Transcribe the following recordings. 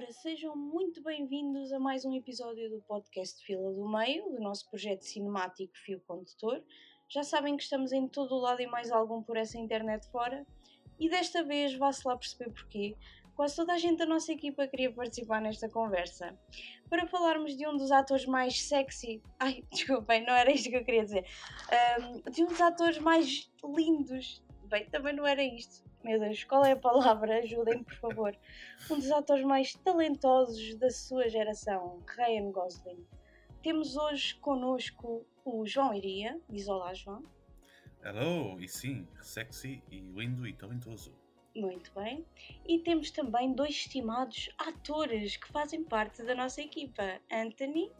Ora, sejam muito bem-vindos a mais um episódio do podcast Fila do Meio, do nosso projeto cinemático Fio Condutor. Já sabem que estamos em todo o lado e mais algum por essa internet fora, e desta vez vá-se lá perceber porquê. Quase toda a gente da nossa equipa queria participar nesta conversa para falarmos de um dos atores mais sexy. Ai, desculpem, não era isto que eu queria dizer. Um, de um dos atores mais lindos. Bem, também não era isto meu Deus, qual é a palavra? Ajudem-me, por favor. Um dos atores mais talentosos da sua geração, Ryan Gosling. Temos hoje connosco o João Iria. Diz olá, João. Hello, e sim, sexy e lindo e talentoso. Muito bem. E temos também dois estimados atores que fazem parte da nossa equipa. Anthony.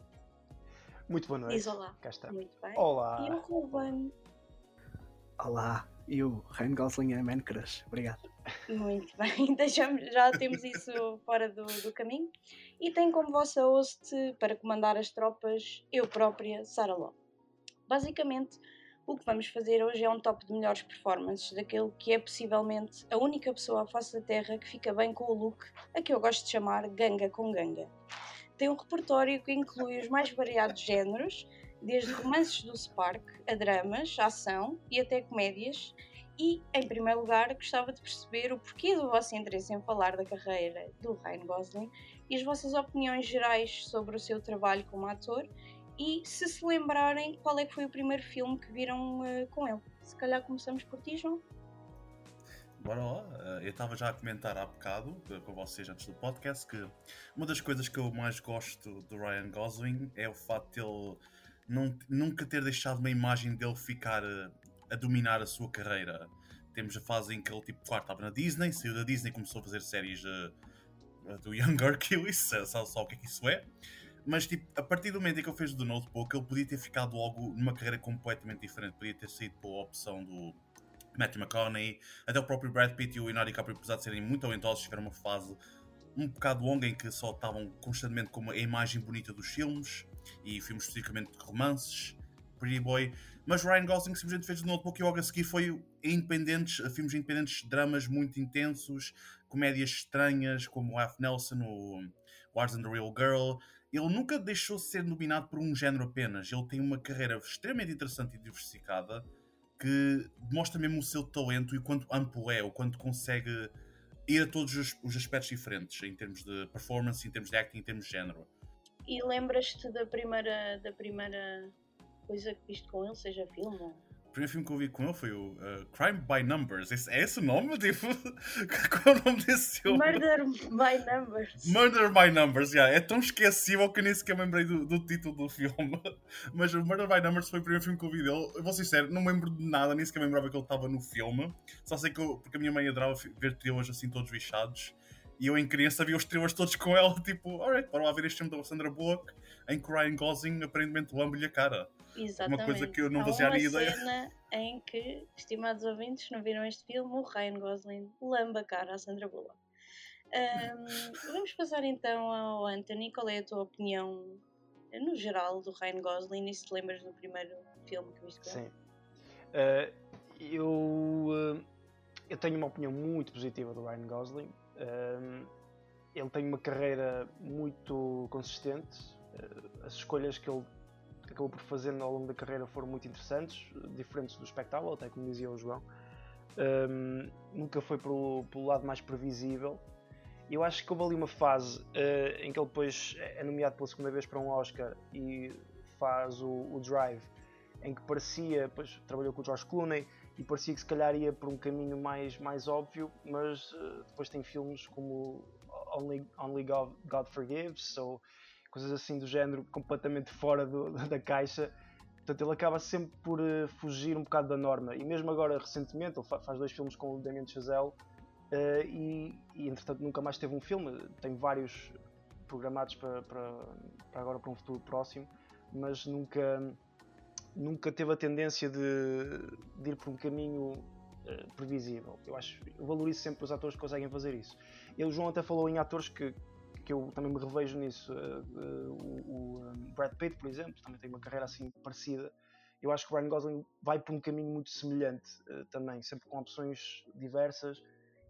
Muito boa noite. Diz olá. Cá está. Muito bem. Olá. E o Ruben. Olá, e o Ryan Gosling é Man Crush. Obrigado. Muito bem, já temos isso fora do, do, caminho. E tem como vossa host para comandar as tropas eu própria, Sara Ló. Basicamente, o que vamos fazer hoje é um top de melhores performances daquele que é possivelmente a única pessoa à face da Terra que fica bem com o look a que eu gosto de chamar ganga com ganga. Tem um repertório que inclui os mais variados géneros, desde romances do Spark a dramas, ação e até comédias. E, em primeiro lugar, gostava de perceber o porquê do vosso interesse em falar da carreira do Ryan Gosling e as vossas opiniões gerais sobre o seu trabalho como ator e se se lembrarem qual é que foi o primeiro filme que viram uh, com ele. Se calhar começamos por ti, João. Bora lá, eh, eu estava já a comentar há bocado eh, com vocês antes do podcast que uma das coisas que eu mais gosto do Ryan Gosling é o facto de ele não, nunca ter deixado uma imagem dele ficar a, a, dominar a sua carreira. Temos a fase em que ele, tipo, claro, estava na Disney, saiu da Disney e começou a fazer séries uh, do Young Hercules, sabe só o que é que isso é. Mas, tipo, a partir do momento em que ele fez do Notebook, ele podia ter ficado logo numa carreira completamente diferente. Podia ter saído pela opção do Matthew McConaughey, até o próprio Brad Pitt e o Leonardo DiCaprio, apesar de serem muito talentosos, tiveram uma fase um bocado longa em que só estavam constantemente com a imagem bonita dos filmes e filmes especificamente de romances, Pretty Boy, mas Ryan Gosling simplesmente fez o notebook e logo a seguir foi independentes, filmes independentes, dramas muito intensos, comédias estranhas como F. Nelson, o Wars and the Real Girl. Ele nunca deixou de ser nominado por um género apenas. Ele tem uma carreira extremamente interessante e diversificada que demonstra mesmo o seu talento e quanto amplo é, o quanto consegue ir a todos os, os aspectos diferentes em termos de performance, em termos de acting, em termos de género. E lembras-te da primeira, da primeira coisa que viste com ele, seja filme ou o primeiro filme que eu vi com ele foi o uh, Crime by Numbers. Esse, é esse o nome? Tipo, qual é o nome desse filme? Murder by Numbers. Murder by Numbers, yeah. É tão esquecível que nem sequer me lembrei do, do, título do filme. Mas o Murder by Numbers foi o primeiro filme que eu vi dele. Eu vou ser sincero, não me lembro de nada, nem sequer me lembrava que ele estava no filme. Só sei que eu, porque a minha mãe adorava ver trailers assim todos bichados. E eu em criança vi os trailers todos com ela, tipo, alright, bora lá ver este filme da Sandra Bullock, em que Ryan Gosling aparentemente lambe-lhe a cara. Exatamente. Uma coisa que eu não fazia a ideia. cena em que, estimados ouvintes, não viram este filme, o Ryan Gosling lamba a cara à Sandra Bullock. Um, vamos passar então ao Anthony. Qual é a tua opinião no geral do Ryan Gosling e se te lembras do primeiro filme que viste com Sim. Uh, eu, uh, eu tenho uma opinião muito positiva do Ryan Gosling. Ele tem uma carreira muito consistente. as escolhas que ele acabou por fazer ao longo da carreira foram muito interessantes, diferentes do espectáculo, até como dizia o João. Um, nunca foi pelo, pelo, lado mais previsível. Eu acho que houve ali uma fase uh, em que ele depois é nomeado pela segunda vez para um Oscar e faz o, o Drive, em que parecia, depois trabalhou com o George Clooney e parecia que se calhar ia por um caminho mais, mais óbvio, mas uh, depois tem filmes como Only, Only God, God Forgives, ou coisas assim do género completamente fora do, da caixa. Portanto, ele acaba sempre por uh, fugir um bocado da norma. E mesmo agora, recentemente, ele fa faz dois filmes com o Damien Chazelle uh, e, e, entretanto, nunca mais teve um filme. Tem vários programados para, para, agora, para um futuro próximo, mas nunca, nunca teve a tendência de, de ir por um caminho uh, previsível. Eu acho, eu valorizo sempre os atores que conseguem fazer isso. E João até falou em atores que que eu também me revejo nisso. Uh, o, o Brad Pitt, por exemplo, também tem uma carreira assim parecida. Eu acho que o Ryan Gosling vai por um caminho muito semelhante também, sempre com opções diversas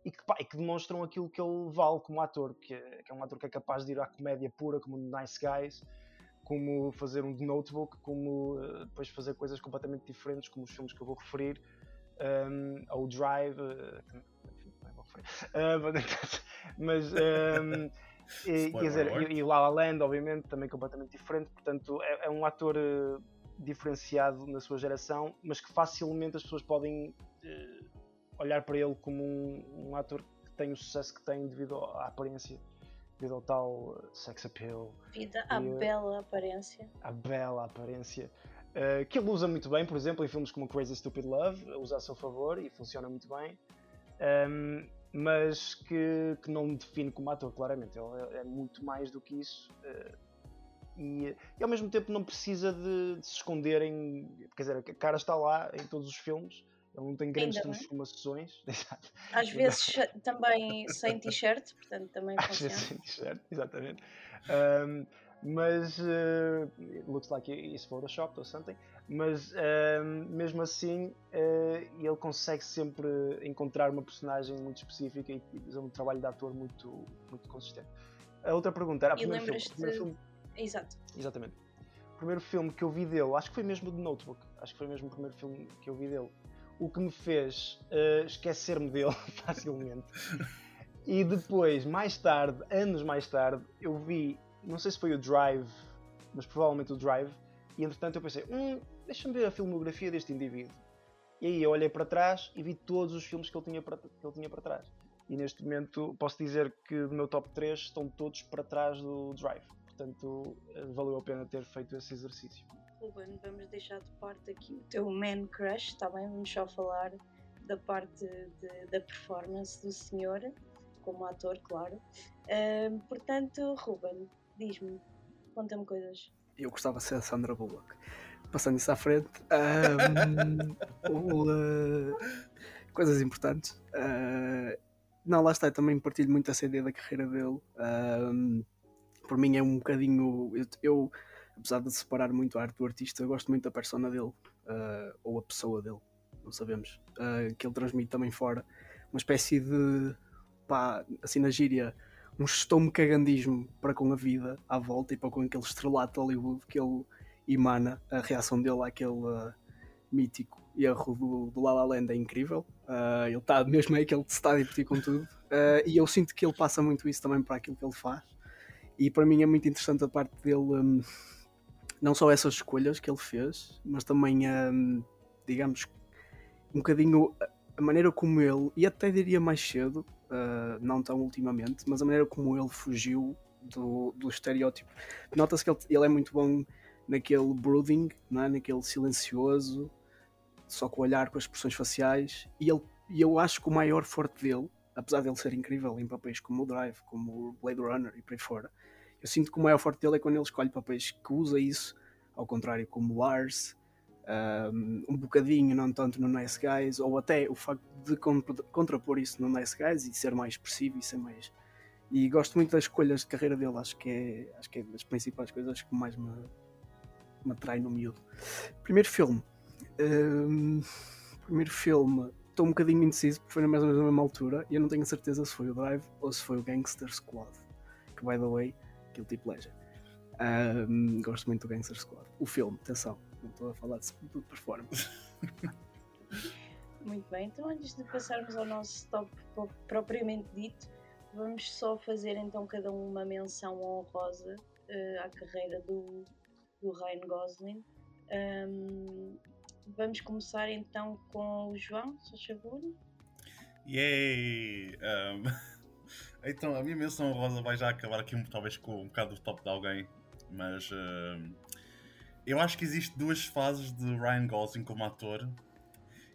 e que, pá, e que demonstram aquilo que ele vale como ator, que é, que é um ator que é capaz de ir à comédia pura, como Nice Guys, como fazer um Notebook, como uh, depois fazer coisas completamente diferentes, como os filmes que eu vou referir, um, ou Drive, uh, enfim, não vou referir, uh, mas. Um, e, quer dizer, e, e La La Land, obviamente, também completamente diferente, portanto, é, é um ator diferenciado na sua geração, mas que facilmente as pessoas podem olhar para ele como um, um ator que tem o sucesso que tem devido à aparência devido ao tal sex appeal. Devido à e, bela aparência. À bela aparência. Uh, que ele usa muito bem, por exemplo, em filmes como Crazy Stupid Love, usa a seu favor e funciona muito bem. Um, ehm, mas que, que não me define como ator, claramente. Ele é, é muito mais do que isso. Uh, e, e, ao mesmo tempo não precisa de, de, se esconder em. Quer dizer, a cara está lá em todos os filmes ele não tem grandes transformações. Às vezes também sem t-shirt, portanto também Às funciona. vezes sem t-shirt, exatamente. Um, mas uh, looks like it's photoshopped or something. Mas um, mesmo assim uh, ele consegue sempre encontrar uma personagem muito específica e fazer um trabalho de ator muito, muito consistente. A outra pergunta era: primeiro filme, primeiro filme. Exato. Exatamente. O primeiro filme que eu vi dele, acho que foi mesmo de Notebook. Acho que foi mesmo o primeiro filme que eu vi dele o que me fez uh, esquecer-me dele facilmente. E depois, mais tarde, anos mais tarde, eu vi, não sei se foi o Drive, mas provavelmente o Drive, e entretanto eu pensei, hum, deixa-me ver a filmografia deste indivíduo. E aí eu olhei para trás e vi todos os filmes que ele tinha para, que ele tinha para trás. E neste momento posso dizer que do meu top 3 estão todos para trás do Drive. Portanto, eh, valeu a pena ter feito esse exercício. Ruben, vamos deixar de parte aqui o teu man crush, está bem? Vamos só falar da parte de, da performance do senhor, como ator, claro. Uh, portanto, Ruben, diz-me, conta-me coisas. Eu gostava de ser a Sandra Bullock. Passando isso à frente, um, uh, coisas importantes. Uh, não, lá está, eu também partilho muito essa ideia da carreira dele. por mim é um bocadinho. eu, eu apesar de separar muito a arte do artista, eu gosto muito da persona dele, uh, ou a pessoa dele, não sabemos, uh, que ele transmite também fora. Uma espécie de, pá, assim na gíria, um estome cagandismo para com a vida à volta e para com aquele estrelato de Hollywood que ele emana, a reação dele àquele uh, mítico erro do, do La La Land é incrível. Uh, ele está mesmo aí que ele se está a divertir com tudo. E eu sinto que ele passa muito isso também para aquilo que ele faz. E para mim é muito interessante a parte dele um, não só essas escolhas que ele fez, mas também, um, digamos, um bocadinho a maneira como ele, e até diria mais cedo, uh, não tão ultimamente, mas a maneira como ele fugiu do, do estereótipo. Nota-se que ele, ele, é muito bom naquele brooding, não é? naquele silencioso, só com o olhar, com as expressões faciais, e, ele, e eu acho que o maior forte dele, apesar dele ser incrível em papéis como o Drive, como o Blade Runner e por aí fora, eu sinto que o maior forte dele é quando ele escolhe papéis que usa isso, ao contrário como Lars, um, bocadinho, não tanto no Nice Guys, ou até o facto de contrapor isso no Nice Guys e ser mais expressivo e ser mais. E gosto muito das escolhas de carreira dele, acho que é, acho que é das principais coisas que mais me, me atrai no miúdo. Primeiro filme. Um, primeiro filme, estou um bocadinho indeciso porque foi na mesma altura e eu não tenho certeza se foi o Drive ou se foi o Gangster Squad. Que, by the way, Guilty Pleasure. Um, gosto muito do Gangster Squad. O filme, atenção, não estou a falar de, de performance. muito bem, então antes de passarmos ao nosso top propriamente dito, vamos só fazer então cada um uma menção honrosa uh, à carreira do, do Ryan Gosling. Um, vamos começar então com o João, se favor. Yay! Um... Então, a minha menção rosa vai já acabar aqui talvez com um bocado do top de alguém, mas uh, eu acho que existe duas fases de Ryan Gosling como ator,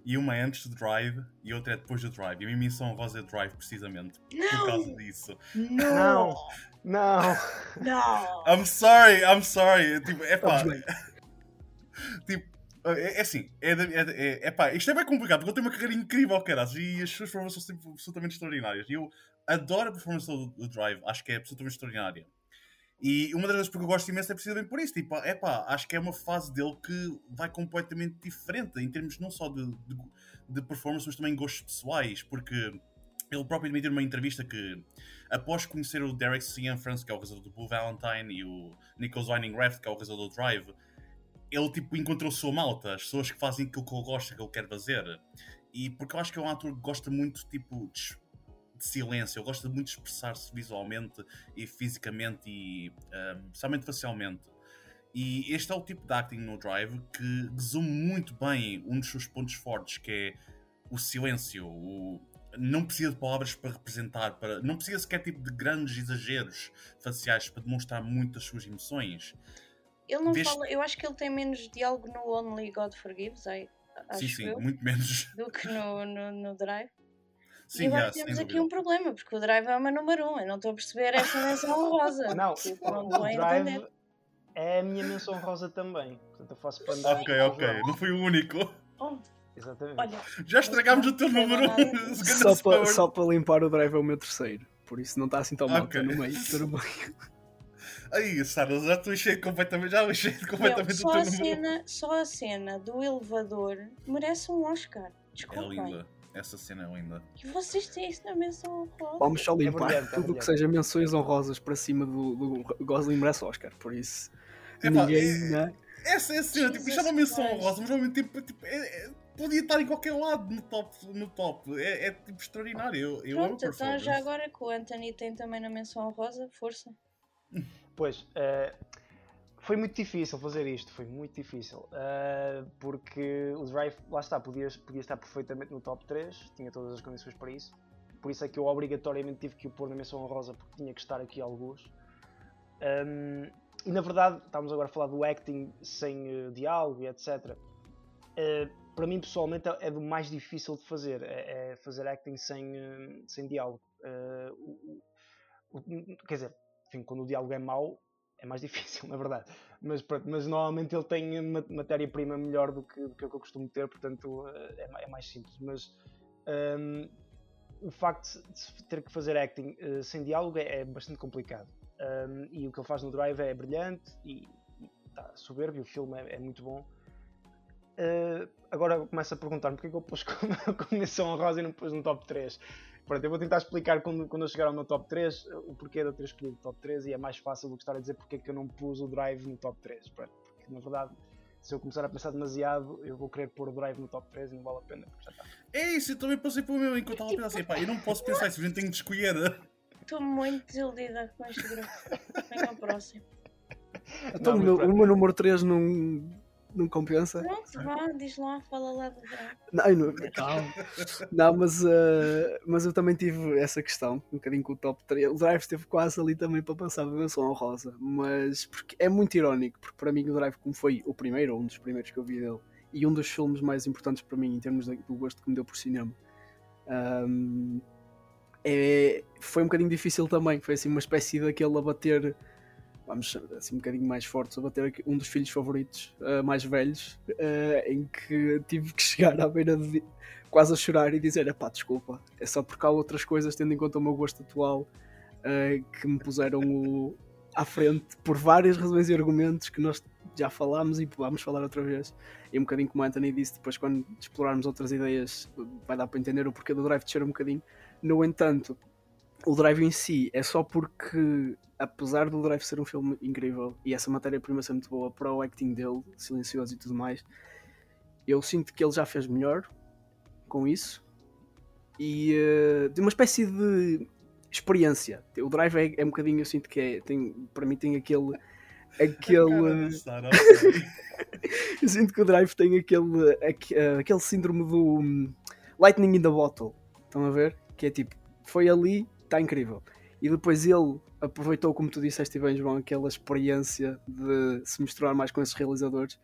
e uma é antes do Drive e outra é depois do Drive. E a minha menção rosa é Drive, precisamente, não. por causa disso. Não! Não! Não! I'm sorry, I'm sorry. Tipo, é pá. tipo, é, é assim, é, é, é, pá, isto é bem complicado porque eu tenho uma carreira incrível, caras, e as suas performances são sempre absolutamente extraordinárias. E eu adoro a performance do, do, Drive, acho que é absolutamente extraordinária. E uma das vezes porque eu gosto imenso é precisamente por isso. Tipo, é acho que é uma fase dele que vai completamente diferente em termos não só de, de, de performance, mas também gostos pessoais, porque ele próprio admitiu numa entrevista que, após conhecer o Derek Cianfrance, que é o realizador do Blue Valentine, e o Nicholas Winding Refn, que é o realizador do Drive, ele tipo encontrou sua malta, as pessoas que fazem aquilo que ele gosta, que ele quer fazer. E porque eu acho que é um ator que gosta muito tipo de, de silêncio, ele gosta muito de expressar-se visualmente e fisicamente e um, especialmente facialmente. E este é o tipo de acting no Drive que resume muito bem um dos seus pontos fortes, que é o silêncio, o, não precisa de palavras para representar, para, não precisa sequer tipo de grandes exageros faciais para demonstrar muito das suas emoções. Ele não Deste... fala, eu acho que ele tem menos diálogo no Only God Forgives, I, acho sim, sim, eu, muito menos do que no, no, no Drive. Sim, e agora temos aqui um problema, porque o Drive é uma número um, eu não estou a perceber essa menção rosa. Não, não o Drive é a minha menção rosa também. Portanto, eu faço para Ok, ok, não fui o único. Oh. Exatamente. Olha, Já estragámos o teu número. só, para, só para limpar o drive é o meu terceiro. Por isso não está assim tão mal, okay. no meio, tudo bem. Aí, Sara, já estou enchendo completamente, já enchei completamente Meu, o teu número. Cena, só a cena do elevador merece um Oscar. Desculpem. É linda. Essa cena é linda. E vocês têm isso na menção honrosa? Vamos só limpar é tudo o é que seja menções honrosas para cima do, do Gosling merece Oscar, por isso. É, ninguém. É, né? Essa é a cena, tipo, isto é uma menção honrosa, mas ao mesmo tempo, tipo, é, é podia estar em qualquer lado no top. No top. É, é tipo extraordinário. Eu, eu Pronto, então já agora que o Anthony tem também na menção rosa, força. Pois, uh, foi muito difícil fazer isto, foi muito difícil. Uh, porque o Drive, lá está, podia, podia estar perfeitamente no top 3, tinha todas as condições para isso. Por isso é que eu obrigatoriamente tive que o pôr na menção rosa porque tinha que estar aqui alguns. Um, e na verdade, estamos agora a falar do acting sem uh, diálogo e etc. Uh, para mim pessoalmente é, do mais difícil de fazer, é, é fazer acting sem, uh, sem diálogo. Uh, o, o, quer dizer, enfim, quando o diálogo é mau, é mais difícil, na verdade. Mas, mas normalmente ele tem matéria-prima melhor do que, do que eu costumo ter, portanto é, é mais simples. Mas um, ehm, o facto de ter que fazer acting uh, sem diálogo é, é bastante complicado. Um, ehm, e o que ele faz no Drive é brilhante e está soberbo, o filme é, é muito bom. Uh, agora começo a perguntar-me porque é que eu pus como, como menção honrosa e não pus no top 3. Pronto, eu vou tentar explicar quando, quando eu chegar ao meu top 3 o porquê de eu ter escolhido o top 3 e é mais fácil do que estar a dizer porque é que eu não pus o Drive no top 3. Pronto, porque na verdade, se eu começar a pensar demasiado, eu vou querer pôr o Drive no top 3 e não vale a pena porque já está. É isso, eu também passei pelo meu enquanto estava a pensar assim, pá, eu não posso pensar isso, a gente tem de escolher. Estou muito desiludida com este grupo. Venha ao próximo. Então, não, o meu número 3 não não compensa. Pronto, vá, diz lá, fala lá do Não, não, calma. não mas, uh, mas eu também tive essa questão, um bocadinho com o top 3. O Drive esteve quase ali também para passar a menção rosa, mas porque é muito irónico, porque para mim o Drive, como foi o primeiro, ou um dos primeiros que eu vi dele, e um dos filmes mais importantes para mim em termos do gosto que me deu por cinema. Um, é, foi um bocadinho difícil também, foi assim uma espécie daquele a bater vamos assim um bocadinho mais fortes, a bater um dos filhos favoritos uh, mais velhos, uh, em que tive que chegar à beira de quase a chorar e dizer: pá, desculpa, é só porque há outras coisas, tendo em conta o meu gosto atual, uh, que me puseram o, à frente por várias razões e argumentos que nós já falámos e vamos falar outra vez. E um bocadinho como a Anthony disse, depois quando explorarmos outras ideias, vai dar para entender o porquê do drive descer um bocadinho. No entanto, o Drive em si é só porque, apesar do Drive ser um filme incrível e essa matéria-prima ser muito boa para o acting dele, silencioso e tudo mais, eu sinto que ele já fez melhor com isso e uh, de uma espécie de experiência. O Drive é, é, um bocadinho, eu sinto que é, tem, para mim tem aquele. aquele eu sinto que o Drive tem aquele, aquele, aquele síndrome do um, Lightning in the Bottle. Estão a ver? Que é tipo, foi ali, está incrível. E depois ele aproveitou, como tu disseste bem, João, aquela experiência de se misturar mais com esses realizadores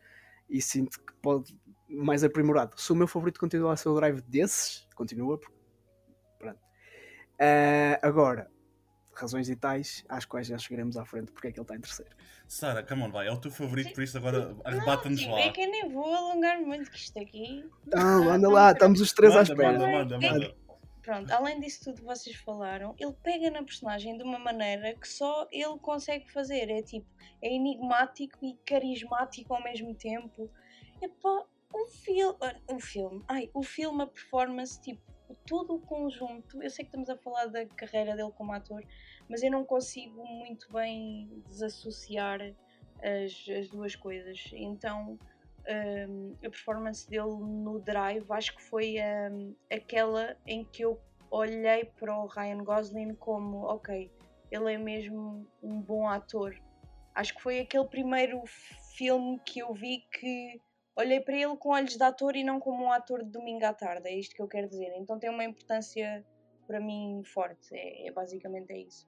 e sinto que pode mais aprimorado. Se o meu favorito continua a ser o Drive desses, continua. Pronto. Uh, agora, razões e tais, às quais já chegaremos à frente, porque é que ele está em terceiro. Sara, come on, vai, é o teu favorito, por isso agora arrebata-nos lá. É que eu nem vou alongar muito que isto aqui. Não, anda lá, estamos os três manda, à espera. Manda, manda, manda. Pronto, além disso tudo que vocês falaram, ele pega na personagem de uma maneira que só ele consegue fazer. É tipo, é enigmático e carismático ao mesmo tempo. Epá, o filme. O filme. Ai, o filme, a performance, tipo, todo o conjunto. Eu sei que estamos a falar da carreira dele como ator, mas eu não consigo muito bem desassociar as, as duas coisas. Então, um, a performance dele no Drive acho que foi um, aquela em que eu olhei para o Ryan Gosling como, ok, ele é mesmo um bom ator. Acho que foi aquele primeiro filme que eu vi que olhei para ele com olhos de ator e não como um ator de domingo à tarde, é isto que eu quero dizer. Então tem uma importância para mim forte, é, é basicamente é isso.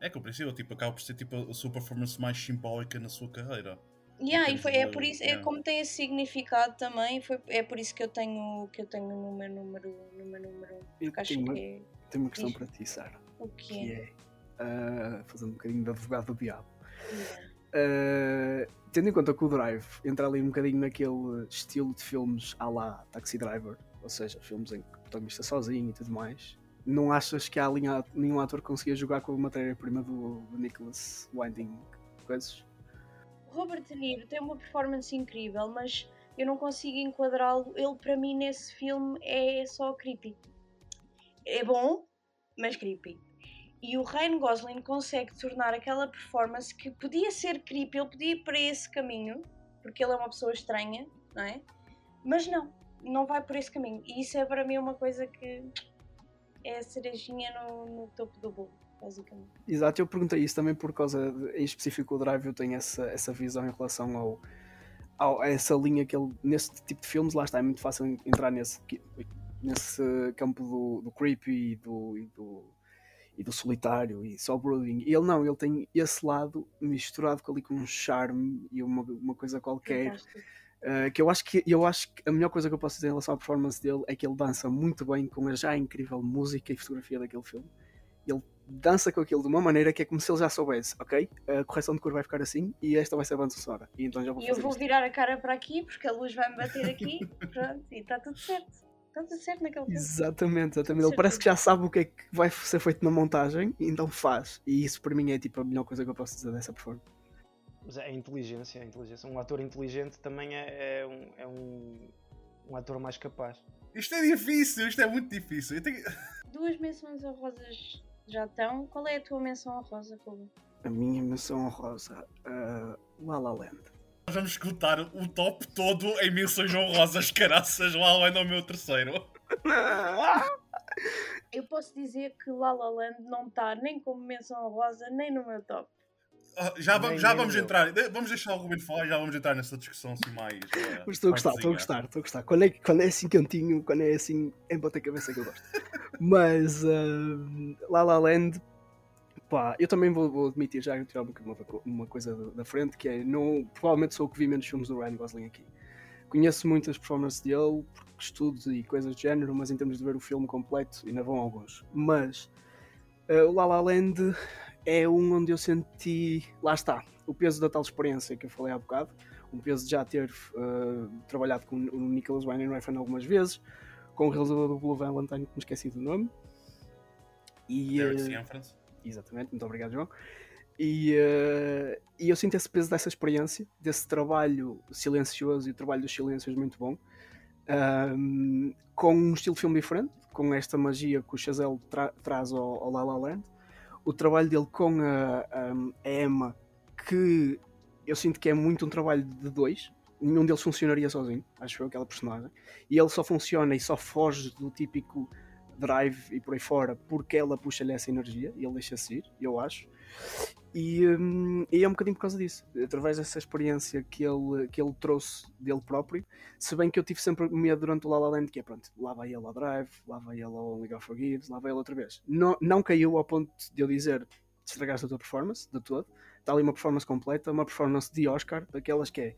É compreensível, tipo, acaba por ser tipo, a sua performance mais simbólica na sua carreira. Yeah, e foi, é por isso, é como tem esse significado também, foi, é por isso que eu tenho que eu tenho no meu número, no meu número eu acho tenho, que é... tenho uma questão para ti, Sara. O quê? Que é uh, fazendo um bocadinho de advogado do diabo. Yeah. Uh, tendo em conta que o Drive entra ali um bocadinho naquele estilo de filmes à la Taxi Driver, ou seja, filmes em que o protagonista sozinho e tudo mais, não achas que há linha, nenhum ator que conseguia jogar com a matéria-prima do, do Nicholas Winding coisas? Robert De Niro tem uma performance incrível, mas eu não consigo enquadrá-lo. Ele, para mim, nesse filme é só creepy. É bom, mas creepy. E o Ryan Gosling consegue tornar aquela performance que podia ser creepy, ele podia ir para esse caminho, porque ele é uma pessoa estranha, não é? Mas não, não vai por esse caminho. E isso é para mim uma coisa que é a cerejinha no, no topo do bolo basicamente. Exato, eu perguntei isso também por causa, de, em específico, o Drive, eu tenho essa, essa visão em relação ao, ao, a essa linha que ele, nesse tipo de filmes, lá está, é muito fácil entrar nesse, nesse campo do, do creepy e do, e do, e do solitário e só brooding. E ele não, ele tem esse lado misturado ali com um charme e uma, uma coisa qualquer. Uh, que eu acho que eu acho que a melhor coisa que eu posso dizer em relação à performance dele é que ele dança muito bem com a já incrível música e fotografia daquele filme. Ele dança com aquilo de uma maneira que é como se ele já soubesse, ok? A correção de cor vai ficar assim e esta vai ser a banda sonora. E então já vou E eu vou isto. virar a cara para aqui porque a luz vai-me bater aqui, pronto, e está tudo certo. Está tudo certo naquele. Exatamente, exatamente. Ele parece que já sabe o que é que vai ser feito na montagem e então faz. E isso para mim é tipo a melhor coisa que eu posso dizer dessa performance. Mas é a inteligência, é a inteligência. Um ator inteligente também é, é, um, é um, um ator mais capaz. Isto é difícil, isto é muito difícil. Tenho... Duas menções honrosas já estão. Qual é a tua menção honrosa, Ruben? A minha menção honrosa, uh, La La Land. Nós vamos escutar o top todo em menções honrosas, caraças, La La Land é o meu terceiro. Eu posso dizer que La La Land não está nem como menção honrosa, nem no meu top. Ah, já vamos, já vamos entrar, vamos deixar o Ruben falar e já vamos entrar nessa discussão assim mais. Uh, Mas estou a gostar, estou a gostar, estou a gostar. Quando é, quando é assim cantinho, quando é assim em bota cabeça que eu gosto. Mas uh, La La Land, pá, eu também vou, vou admitir já tirar uma, uma coisa da frente que é, não, provavelmente sou o que vi menos filmes do Ryan Gosling aqui. Conheço muitas performances dele, porque estudo e coisas do género, mas em termos de ver o filme completo, ainda vão alguns. Mas uh, o La La Land é um onde eu senti, lá está, o peso da tal experiência que eu falei há bocado, um peso de já ter uh, trabalhado com o Nicholas Winding Refn algumas vezes, com o realizador do Blue Valentine, que me esqueci do nome. E, uh, exatamente, muito obrigado, João. E, uh, e eu sinto esse peso dessa experiência, desse trabalho silencioso e o trabalho dos silêncios muito bom, um, com um estilo de filme diferente, com esta magia que o Chazelle tra traz ao, ao La La Land o trabalho dele com a, a, Emma, que eu sinto que é muito um trabalho de dois. Nenhum deles funcionaria sozinho, acho eu, aquela personagem. E ele só funciona e só foge do típico drive e por aí fora porque ela puxa-lhe essa energia e ele deixa-se ir, eu acho. E, hum, e, é um bocadinho por causa disso, através dessa experiência que ele, que ele trouxe dele próprio. Se bem que eu tive sempre medo durante o La La Land, que é pronto, lá vai ele ao Drive, lá vai ele ao Only God Forgives, lá vai ele outra vez. Não, não caiu ao ponto de eu dizer estragaste a tua performance, de todo. Está ali uma performance completa, uma performance de Oscar, daquelas que é.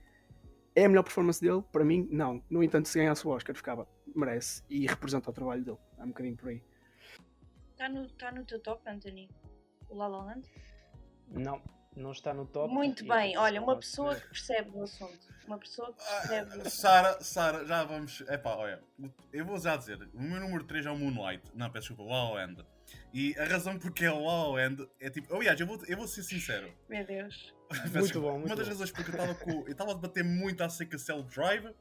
É a melhor performance dele? Para mim, não. No entanto, se ganhasse o Oscar, ficava, merece e representa o trabalho dele. É um bocadinho por aí. Está no, tá no teu top, Anthony? O La La Land? Não, não está no top. Muito bem, olha, uma pessoa que percebe o assunto. Uma pessoa que percebe. Ah, Sara, Sara, já vamos. Epá, olha, eu vou já dizer, o meu número 3 é o Moonlight. Não, peço desculpa, La La Land. E a razão porque é o La La Land é tipo. Aliás, eu vou, eu vou ser sincero. Meu Deus. muito bom, muito Uma das bom. razões porque eu estava com. Eu estava a debater muito a seca Cell Drive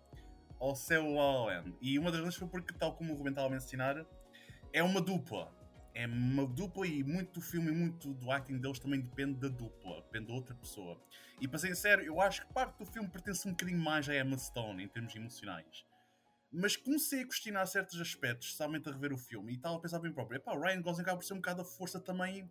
ao céu La La Land. E uma das razões foi porque, tal como o Ruben estava a mencionar, é uma dupla. É uma dupla e muito do filme e muito do acting deles também depende da dupla, depende da outra pessoa. E para ser sincero, eu acho que parte do filme pertence um bocadinho mais a Emma Stone em termos emocionais. Mas comecei a questionar certos aspectos, especialmente a rever o filme, e estava a pensar bem próprio. Epá, o Ryan Gosling acaba por ser um bocado a força também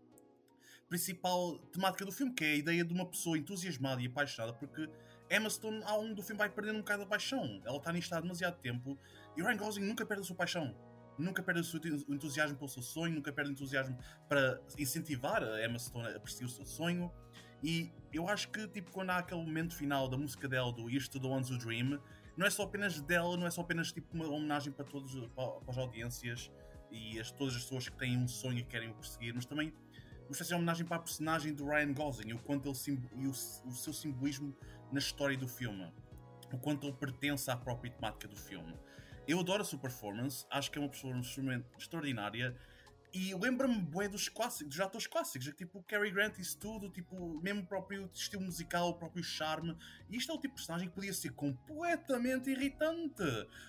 principal temática do filme, que é a ideia de uma pessoa entusiasmada e apaixonada, porque Emma Stone, ao longo do filme, vai perdendo um bocado a paixão. Ela está nisto há demasiado tempo e Ryan Gosling nunca perde a sua paixão. Nunca perde o entusiasmo pelo seu sonho, nunca perde o entusiasmo para incentivar a Emma Stone a perseguir o seu sonho. E eu acho que, tipo, quando há aquele momento final da música dela, do Here's to the Ones Who Dream, não é só apenas dela, não é só apenas tipo uma homenagem para, todos, as audiências e as, todas as pessoas que têm um sonho e querem o perseguir, mas também uma espécie de homenagem para a personagem do Ryan Gosling e o quanto ele e o, o seu simbolismo na história do filme, o quanto ele pertence à própria temática do filme. Eu adoro a sua performance, acho que é uma performance extraordinária e lembra-me bué dos clássicos, dos atores clássicos, é tipo Cary Grant, isso tudo, tipo, mesmo o próprio estilo musical, o próprio charme. E isto é o tipo de personagem que podia ser completamente irritante.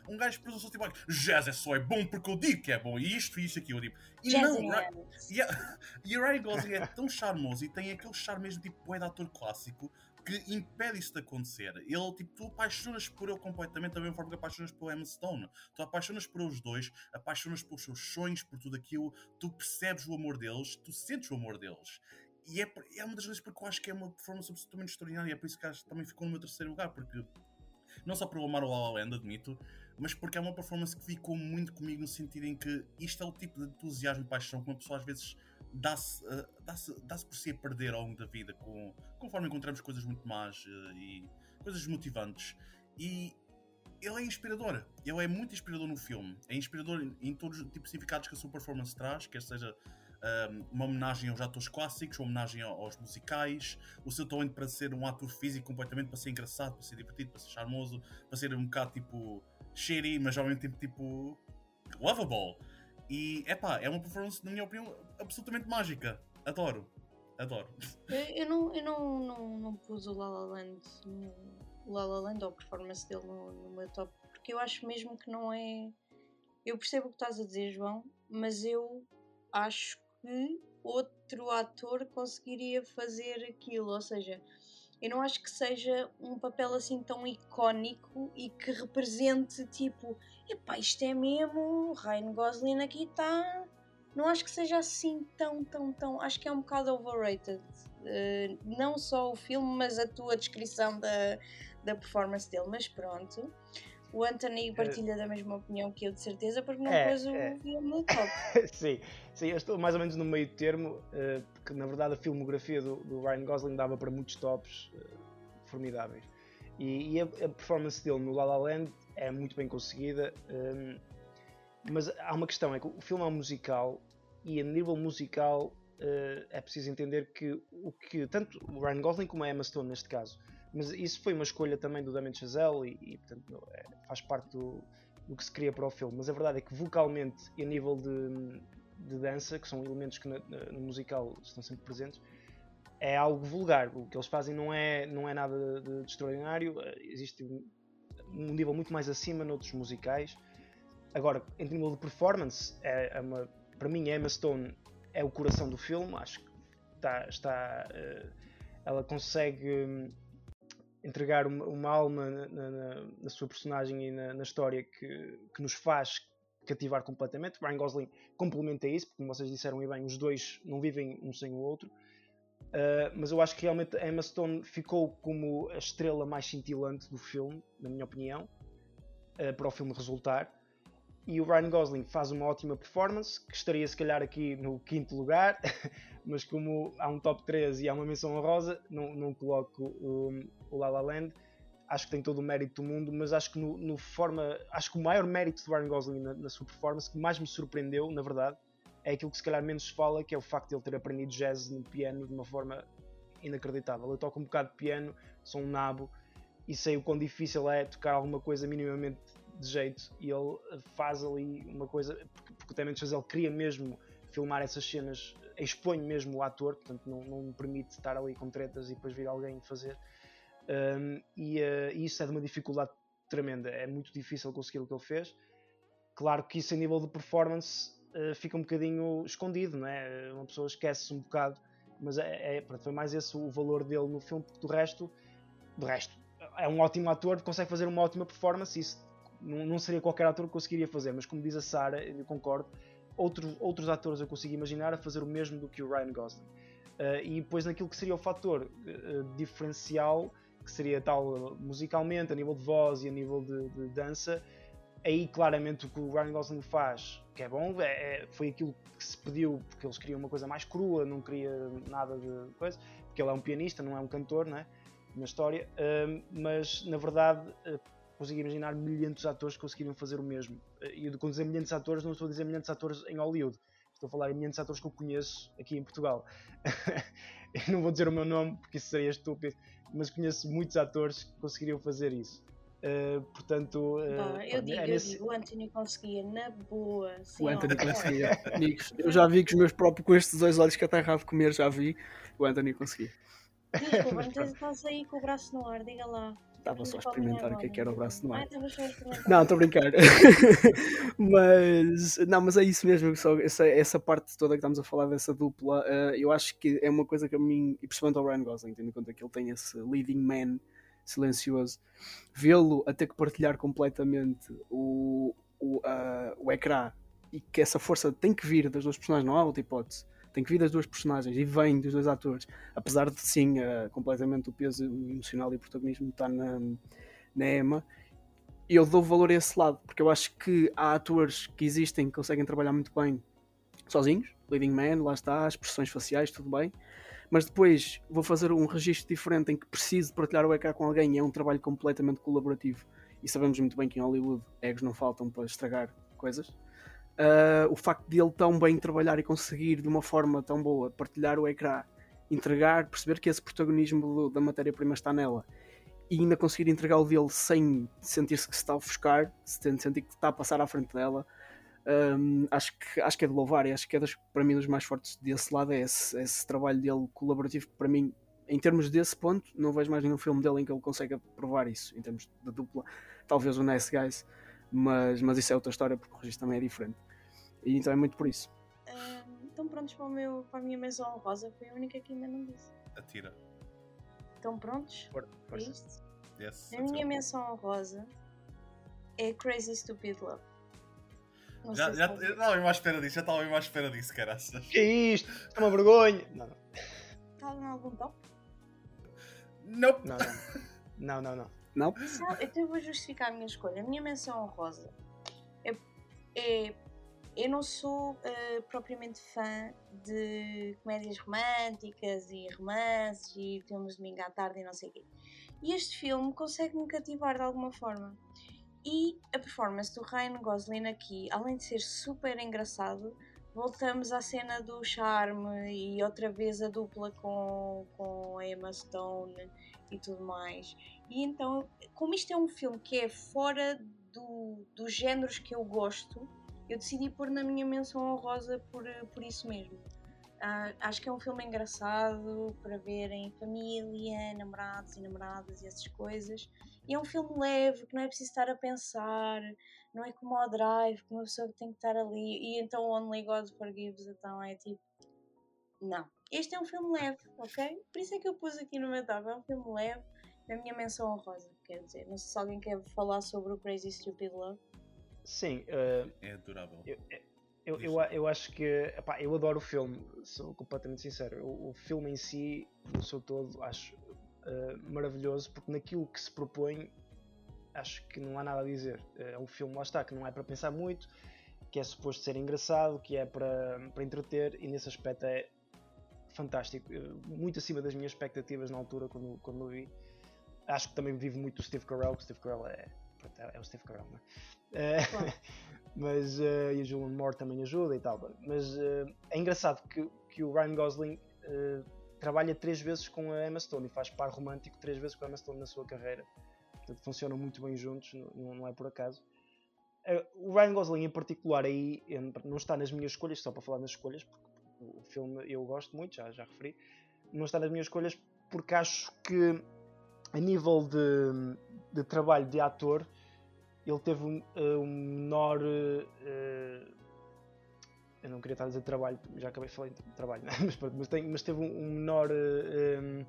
Um gajo que só tipo, jazz é só é bom porque eu digo que é bom, e isto e isto aqui, eu digo. E Jazz não, é. Ra e, a, e o Ryan Gosling é tão charmoso e tem aquele charme mesmo tipo bué de ator clássico que impede isso de acontecer. Ele, tipo, tu apaixonas por ele completamente da mesma forma que apaixonas pelo Emma Stone. Tu apaixonas por eles dois, apaixonas pelos seus sonhos, por tudo aquilo, tu percebes o amor deles, tu sentes o amor deles. E é, é uma das vezes porque eu acho que é uma performance absolutamente extraordinária, é por isso que acho também ficou no meu terceiro lugar, porque não só por amar o La La Land, admito, mas porque é uma performance que ficou muito comigo no sentido em que isto é o tipo de entusiasmo e paixão que uma pessoa às vezes dá-se uh, dá dá por si a perder ao longo da vida, com, conforme encontramos coisas muito más uh, e coisas motivantes. E ele é inspirador, ele é muito inspirador no filme, é inspirador em, todos os tipos de significados que a sua performance traz, quer seja um, uma homenagem aos atores clássicos, uma homenagem aos musicais, o seu talento para ser um ator físico completamente, para ser engraçado, para ser divertido, para ser charmoso, para ser um bocado tipo shitty, mas ao mesmo tempo tipo lovable. E epá, é uma performance, na minha opinião, absolutamente mágica. Adoro. Adoro. Eu, não, eu não, não, não pus o La La Land o La La Land ou a performance dele no, no meu top, porque eu acho mesmo que não é. Eu percebo o que estás a dizer, João, mas eu acho que outro ator conseguiria fazer aquilo, ou seja, eu não acho que seja um papel assim tão icónico e que represente tipo, epá, isto é mesmo, Ryan Gosling aqui está. Não acho que seja assim tão, tão, tão. Acho que é um bocado overrated. Uh, não só o filme, mas a tua descrição da, da performance dele. Mas pronto, o Anthony partilha da mesma opinião que eu, de certeza, porque não É, pôs o é. filme no top. sim, sim, eu estou mais ou menos no meio termo, eh, porque na verdade a filmografia do, do Ryan Gosling dava para muitos tops eh, formidáveis. E, e a, a performance dele no La La Land é muito bem conseguida, eh, mas há uma questão, é que o filme é um musical e a nível musical eh, é preciso entender que o que tanto o Ryan Gosling como a Emma Stone neste caso, mas isso foi uma escolha também do Damien Chazelle e, e, portanto é- faz parte do, do que se cria para o filme, mas a verdade é que vocalmente e a nível de, de dança, que são elementos que na- no musical estão sempre presentes, é algo vulgar. O que eles fazem não é, não é nada de, de extraordinário, eh, existe um nível muito mais acima noutros musicais. Agora, em nível de performance, é, uma, para mim, a Emma Stone é o coração do filme. Acho que está, está, eh, ela consegue hum, entregar uma, uma alma na, na- na sua personagem e na, na história que, que nos faz cativar completamente. Ryan Gosling complementa isso, porque como vocês disseram e bem, os dois não vivem um sem o outro. Uh, mas eu acho que realmente a Emma Stone ficou como a estrela mais cintilante do filme, na minha opinião, uh, para o filme resultar. E o Ryan Gosling faz uma ótima performance, que estaria se calhar aqui no quinto lugar, mas como há um top 3 e há uma menção honrosa, não, não coloco o, o La La Land. Acho que tem todo o mérito do mundo, mas acho que no, no forma, acho que o maior mérito do Ryan Gosling na, na sua performance, que mais me surpreendeu, na verdade, é aquilo que se calhar menos se fala, que é o facto de ele ter aprendido jazz no piano de uma forma inacreditável. Eu toco um bocado de piano, sou um nabo e sei o quão difícil é tocar alguma coisa minimamente de jeito e ele faz ali uma coisa, porque, porque também ele queria mesmo filmar essas cenas, expõe mesmo o ator, portanto não, não me permite estar ali com tretas e depois vir alguém fazer. Um, e, uh, e isso é de uma dificuldade tremenda. É muito difícil conseguir o que ele fez. Claro que isso, a nível de performance, uh, fica um bocadinho escondido, não é? Uma pessoa esquece um bocado, mas é, é, foi mais esse o valor dele no filme, porque do resto, do resto, é um ótimo ator, consegue fazer uma ótima performance. Isso não, seria qualquer ator que conseguiria fazer, mas como diz a Sara, eu concordo, outros, outros atores eu consigo imaginar a fazer o mesmo do que o Ryan Gosling. Uh, e depois naquilo que seria o fator uh, diferencial, que seria tal musicalmente, a nível de voz e a nível de, de dança, aí claramente o que o Ryan Gosling faz, que é bom, é, é, foi aquilo que se pediu, porque eles queriam uma coisa mais crua, não queria nada de coisa, porque ele é um pianista, não é um cantor, né? na história, uh, mas na verdade consigo imaginar milhentos atores que conseguiriam fazer o mesmo. Uh, e quando dizer milhentos atores, não estou a dizer milhentos atores em Hollywood, estou a falar em milhentos atores que eu conheço aqui em Portugal. eu não vou dizer o meu nome porque isso seria estúpido, mas conheço muitos atores que conseguiriam fazer isso. Uh, portanto, uh, eu, digo, é eu nesse... digo, o Anthony conseguia na boa. O Anthony conseguia, amigos. Eu já vi que os meus próprios, com estes dois olhos que até errado de comer, já vi. O Anthony conseguia. Desculpa, não estás aí com o braço no ar, diga lá. Estava só a experimentar o que, é que era o braço no ar. Ah. Não, estou a brincar. mas, não, mas é isso mesmo. Só essa, essa parte toda que estamos a falar dessa dupla, uh, eu acho que é uma coisa que a mim, e principalmente ao Ryan Gosling, tendo em conta que ele tem esse leading man silencioso, vê-lo a ter que partilhar completamente o, o, uh, o ecrã e que essa força tem que vir das duas personagens, não há outra hipótese. Tem que vir das duas personagens e vem dos dois atores, apesar de sim, uh, completamente o peso emocional e o protagonismo estar na, na Emma. Eu dou valor a esse lado, porque eu acho que há atores que existem que conseguem trabalhar muito bem sozinhos, leading man, lá está, as expressões faciais, tudo bem mas depois vou fazer um registro diferente em que preciso partilhar o ecrã com alguém e é um trabalho completamente colaborativo. E sabemos muito bem que em Hollywood egos não faltam para estragar coisas. Uh, o facto de ele tão bem trabalhar e conseguir de uma forma tão boa partilhar o ecrã, entregar, perceber que esse protagonismo da matéria-prima está nela e ainda conseguir entregar o dele sem sentir-se que se está a ofuscar, sentir que está a passar à frente dela, um, acho, que, acho que é de louvar e acho que é das, para mim dos mais fortes desse lado é esse, esse trabalho dele colaborativo para mim em termos desse ponto não vejo mais nenhum filme dele em que ele consiga provar isso em termos de dupla talvez o Nice Guys mas, mas isso é outra história porque o registro também é diferente e então é muito por isso estão prontos para, o meu, para a minha mesa honrosa foi a única que ainda não disse atira estão prontos For, para isto? Yes, a minha menção honrosa é Crazy Stupid Love não já, já, eu estava mesmo à espera disso, já estava mesmo à espera disso, caraças. Que é isto? É uma vergonha. Não, não. Estava em algum top? Nope. Não, não. Não, não, não. Não? Então eu vou justificar a minha escolha. A minha menção honrosa é, é eu não sou uh, propriamente fã de comédias românticas e romances e filmes de domingo à tarde e não sei o quê. E este filme consegue-me cativar de alguma forma. E a performance do Ryan Gosling aqui, além de ser super engraçado, voltamos à cena do charme e outra vez a dupla com, com a Emma Stone e tudo mais. E então, como isto é um filme que é fora do, dos géneros que eu gosto, eu decidi pôr na minha menção honrosa por, por isso mesmo. Uh, acho que é um filme engraçado para ver em família, namorados e namoradas e essas coisas. E é um filme leve, que não é preciso estar a pensar, não é como o Drive, que uma pessoa tem que estar ali. E então Only God Forgives, então é tipo. Não. Este é um filme leve, ok? Por isso é que eu pus aqui no meu top. É um filme leve, na minha menção honrosa, quer dizer. Não sei se alguém quer falar sobre o Crazy Stupid Love. Sim. Uh, é adorável. Eu, eu, eu, eu, acho que. Epá, eu adoro o filme, sou completamente sincero. O, o filme em si, no seu todo, acho uh, maravilhoso, porque naquilo que se propõe, acho que não há nada a dizer. É um filme, lá está, que não é para pensar muito, que é suposto ser engraçado, que é para, para entreter, e nesse aspecto é fantástico. Muito acima das minhas expectativas na altura, quando, quando vi. Acho que também vive muito o Steve Carell, que o Steve Carell é, é o Steve Carell, não é? Claro. mas uh, e a Julianne Moore também ajuda e tal. Mas uh, é engraçado que, que o Ryan Gosling uh, trabalha três vezes com a Emma Stone e faz par romântico três vezes com a Emma Stone na sua carreira. Portanto, funcionam muito bem juntos, não, não é por acaso. O Ryan Gosling em particular aí não está nas minhas escolhas, só para falar nas escolhas, porque o filme eu gosto muito, já, já referi. Não está nas minhas escolhas porque acho que a nível de, de trabalho de ator ele teve um, um menor. Uh, eu não queria estar a dizer trabalho, já acabei de falar de trabalho, né? mas, mas, tem, mas teve um, menor. Um,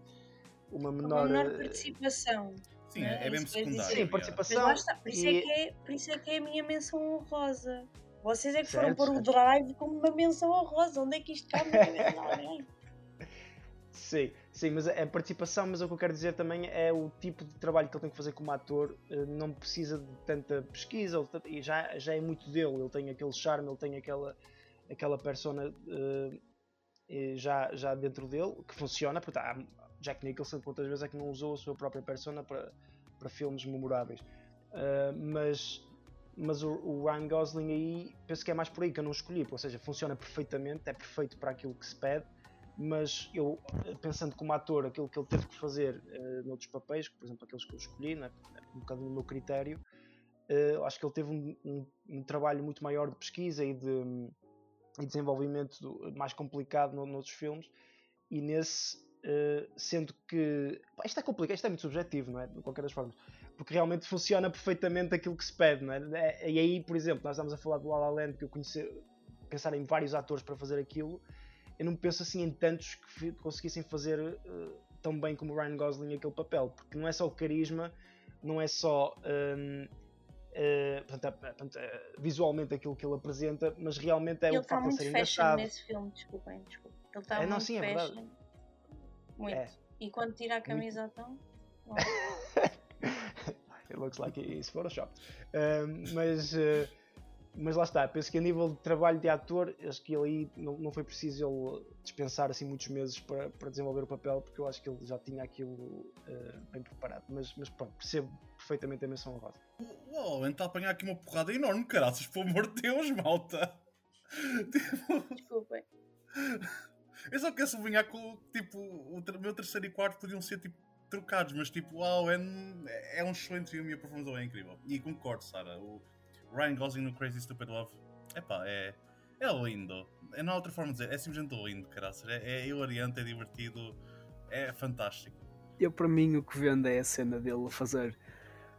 uma menor, uma menor participação. Sim, é, é mesmo secundário. Sim, participação. Está, por, isso é e... é que é, por isso é que é a minha menção honrosa. Vocês é que certo, foram pôr o drive como uma menção honrosa. Onde é que isto cabe na alguém? Sim, sim, mas é participação, mas o que eu quero dizer também é o tipo de trabalho que ele tem que fazer como ator, eh, não precisa de tanta pesquisa, e já, já é muito dele, ele tem aquele charme, ele tem aquela, aquela persona uh, já, já dentro dele, que funciona, porque há Jack Nicholson quantas vezes é que não usou a sua própria persona para, para filmes memoráveis. Mas mas o, o, Ryan Gosling aí penso que é mais por aí que eu não escolhi, ou seja, funciona perfeitamente, é perfeito para aquilo que se pede, mas eu pensando como ator aquilo que ele teve que fazer uh, noutros papéis, por exemplo aqueles que eu escolhi, né, um bocado no meu critério, uh, acho que ele teve um, um, um, trabalho muito maior de pesquisa e de, e desenvolvimento mais complicado no, noutros filmes, e nesse, uh, sendo que pá, isto é complicado, isto é muito subjetivo, não é? De qualquer das formas porque realmente funciona perfeitamente aquilo que se pede, não é? é? E aí, por exemplo, nós estamos a falar do La La Land, que eu conheci, pensar em vários atores para fazer aquilo, eu não penso assim em tantos que conseguissem fazer uh, tão bem como o Ryan Gosling aquele papel, porque não é só o carisma, não é só um, uh, eh, portanto, portanto, visualmente aquilo que ele apresenta, mas realmente é ele o facto de ser engraçado. nesse filme, desculpem, desculpem. Ele está é, muito não, sim, é fashion. Muito. É. E quando tira a camisa, então. It looks like it's Photoshop. Uh, mas, uh, mas lá está, penso que a nível de trabalho de ator, acho que ele aí não, não foi preciso ele dispensar assim muitos meses para, para desenvolver o papel, porque eu acho que ele já tinha aquilo uh, bem preparado. Mas, mas pronto, percebo perfeitamente a menção honrosa. Uau, está a apanhar aqui uma porrada enorme, caraças, pelo amor de Deus, malta! Desculpem. Eu só quero sublinhar que tipo, o meu terceiro e quarto podiam ser tipo trocados, mas tipo, uau, é, é um excelente filme e a performance é incrível. E concordo, Sara, o Ryan Gosling no Crazy Stupid Love, epá, é, é lindo. É, não há outra forma de dizer, é simplesmente lindo, caraças. É, é hilariante, é divertido, é fantástico. Eu, para mim, o que vendo é a cena dele fazer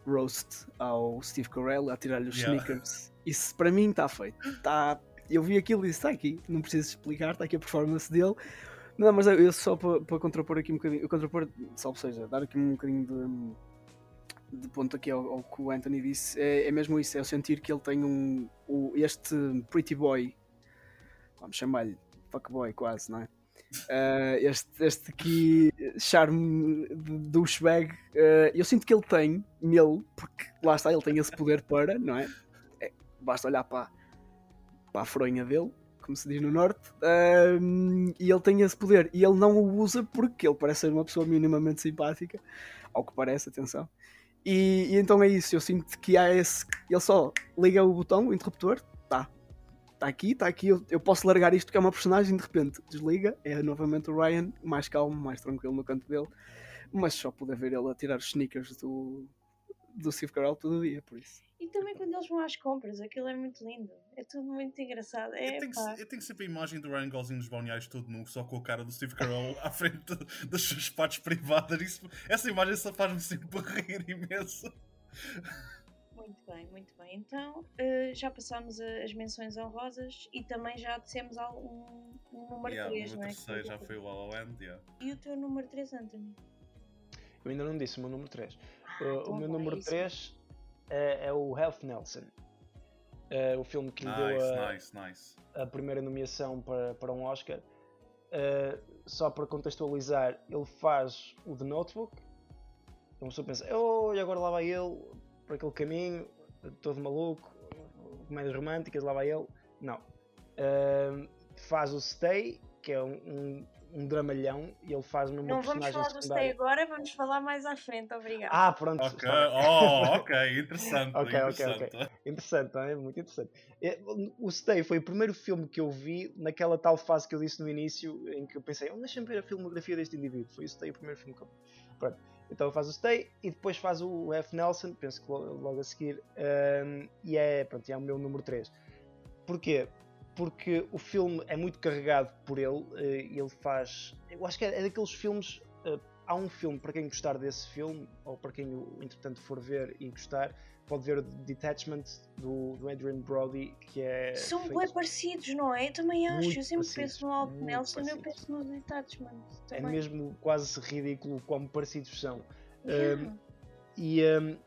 roast ao Steve Carell, a tirar-lhe os yeah. sneakers. Isso para mim está feito. Tá, eu vi aquilo e disse: está aqui, não preciso explicar, está aqui a performance dele. Não, mas eu só para, para contrapor aqui um bocadinho, contrapor, salvo seja, dar aqui um bocadinho de, de ponto aqui ao, ao, que o Anthony disse, é, é mesmo isso, é o sentir que ele tem um, o, este pretty boy, vamos chamar-lhe fuckboy quase, não é? Uh, este, este aqui charme de douchebag, uh, eu sinto que ele tem nele, porque lá está, ele tem esse poder para, não é? é basta olhar para, para a fronha dele como se diz no norte, um, e ele tem esse poder. E ele não o usa porque ele parece ser uma pessoa minimamente simpática, ao que parece, atenção. E, e então é isso, eu sinto que há esse. Ele só liga o botão, o interruptor, tá. Está aqui, está aqui, eu, eu, posso largar isto que é uma personagem, de repente desliga, é novamente o Ryan, mais calmo, mais tranquilo no canto dele, mas só poder ver ele a tirar os sneakers do, do Steve Carell todo dia, por isso. E também quando eles vão às compras, aquilo é muito lindo. É tudo muito engraçado. É, eu, tenho, eu tenho sempre a imagem do Ryan Gosling nos balneários todo nu, só com a cara do Steve Carell à frente das suas partes privadas. Isso, essa imagem só faz-me sempre rir imenso. Muito bem, muito bem. Então uh, já passámos as menções honrosas e também já dissemos um, um número yeah, 3, não é? Terceiro já foi o La La Land, yeah. E o teu número 3, Anthony? Eu ainda não disse o meu número 3. Ah, uh, o meu número 3 é, é o Health Nelson. É o filme que lhe nice, deu a, nice, nice. a, primeira nomeação para, para um Oscar. Uh, só para contextualizar, ele faz o The Notebook. Uma pessoa pensa, oh, e agora lá vai ele por aquele caminho, todo maluco, comédias românticas, lá vai ele. Não. Uh, faz o Stay, que é um, um um dramalhão e ele faz numa Não vamos falar do Stay agora, vamos falar mais à frente, obrigado. Ah, pronto. Ok, oh, ok, interessante. ok, interessante. ok, ok. Interessante, é? Muito interessante. O Stay foi o primeiro filme que eu vi naquela tal fase que eu disse no início, em que eu pensei, oh, deixa-me ver a filmografia deste indivíduo. Foi o Stay o primeiro filme que eu Pronto. Então ele faz o Stay e depois faz o F. Nelson, penso que logo a seguir, um, e é, pronto, é o meu número 3. Porquê? Porque o filme é muito carregado por ele. Eh, ele faz. Eu acho que é, é daqueles filmes, eh, há um filme para quem gostar desse filme, ou para quem entretanto for ver e gostar, pode ver o Detachment do, do Adrian Brody, que é. São feito- bem parecidos, não é? Eu também acho. Muito eu sempre penso no Alp muito Nelson, eu penso no Detachment. É também. mesmo quase ridículo como parecidos são. Yeah. Um, e um,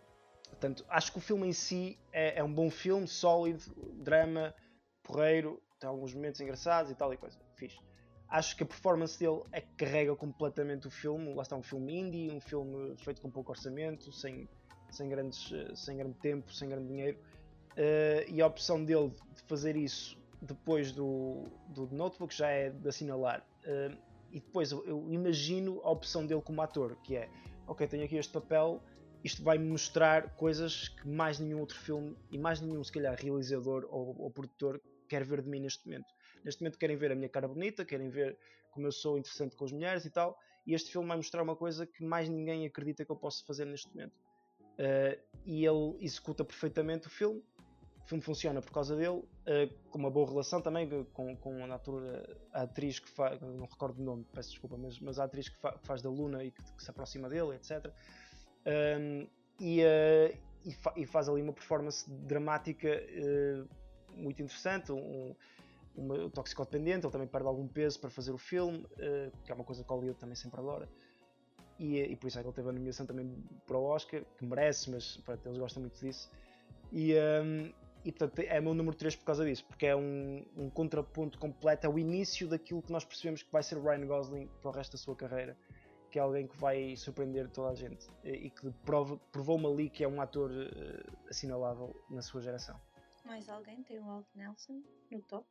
portanto, acho que o filme em si é, é um bom filme, sólido, drama, porreiro, tem alguns momentos engraçados e tal e coisa. Fixe. Acho que a performance dele é que carrega completamente o filme. Lá está um filme indie, um filme feito com pouco orçamento, sem, sem, grandes, eh, sem grande tempo, sem grande dinheiro. Eh, e a opção dele de fazer isso depois do, do Notebook já é de assinalar. Eh, e depois eu, imagino a opção dele como ator, que é ok, tenho aqui este papel, isto vai-me mostrar coisas que mais nenhum outro filme e mais nenhum, se calhar, realizador ou, ou produtor quer ver de mim neste momento. Neste momento querem ver a minha cara bonita, querem ver como eu sou interessante com as mulheres e tal, e este filme vai mostrar uma coisa que mais ninguém acredita que eu posso fazer neste momento. Uh, e ele executa perfeitamente o filme. O filme funciona por causa dele, uh, com uma boa relação também com, com a, ator, a atriz que faz, não recordo o nome, peço desculpa, mas, mas a atriz que, fa, faz da Luna e que, que, se aproxima dele, etc. E, uh, e, fa, e, faz ali uma performance dramática uh, muito interessante, um, um toxicodependente, ele também perde algum peso para fazer o filme, uh, que é uma coisa que o Hollywood também sempre adora. E, e, por isso é que ele teve a nomeação também para o Oscar, que merece, mas pronto, eles gostam muito disso. E, um, e portanto é meu número 3 por causa disso, porque é um, um, contraponto completo, é o início daquilo que nós percebemos que vai ser o Ryan Gosling para o resto da sua carreira, que é alguém que vai surpreender toda a gente e que provou-me ali que é um ator uh, assinalável na sua geração. Mais alguém tem o Alf Nelson no top?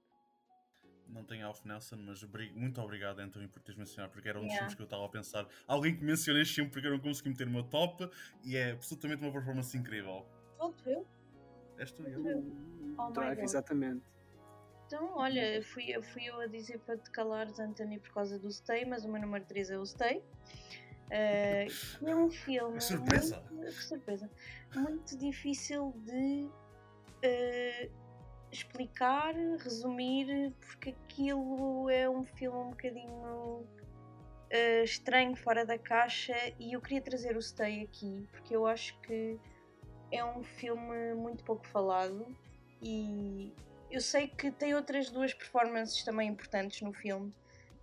Não tenho Alf Nelson, mas muito obrigado, Anthony, por teres mencionado, porque era um dos Yeah. filmes que eu estava a pensar. Alguém que mencione este filme porque eu não consegui meter no meu top e é absolutamente uma performance incrível. Volto eu? És tu, eu. eu. Oh Drive, exatamente. Então, olha, fui, eu- fui eu a dizer para te calares, Anthony, por causa do Stay, mas o meu número 3 é o Stay. Que é um filme. Que surpresa! Muito, que surpresa! Muito difícil de eh, explicar, resumir, porque aquilo é um filme um bocadinho eh, estranho, fora da caixa, e eu queria trazer o Stay aqui, porque eu acho que é um filme muito pouco falado e eu sei que tem outras duas performances também importantes no filme,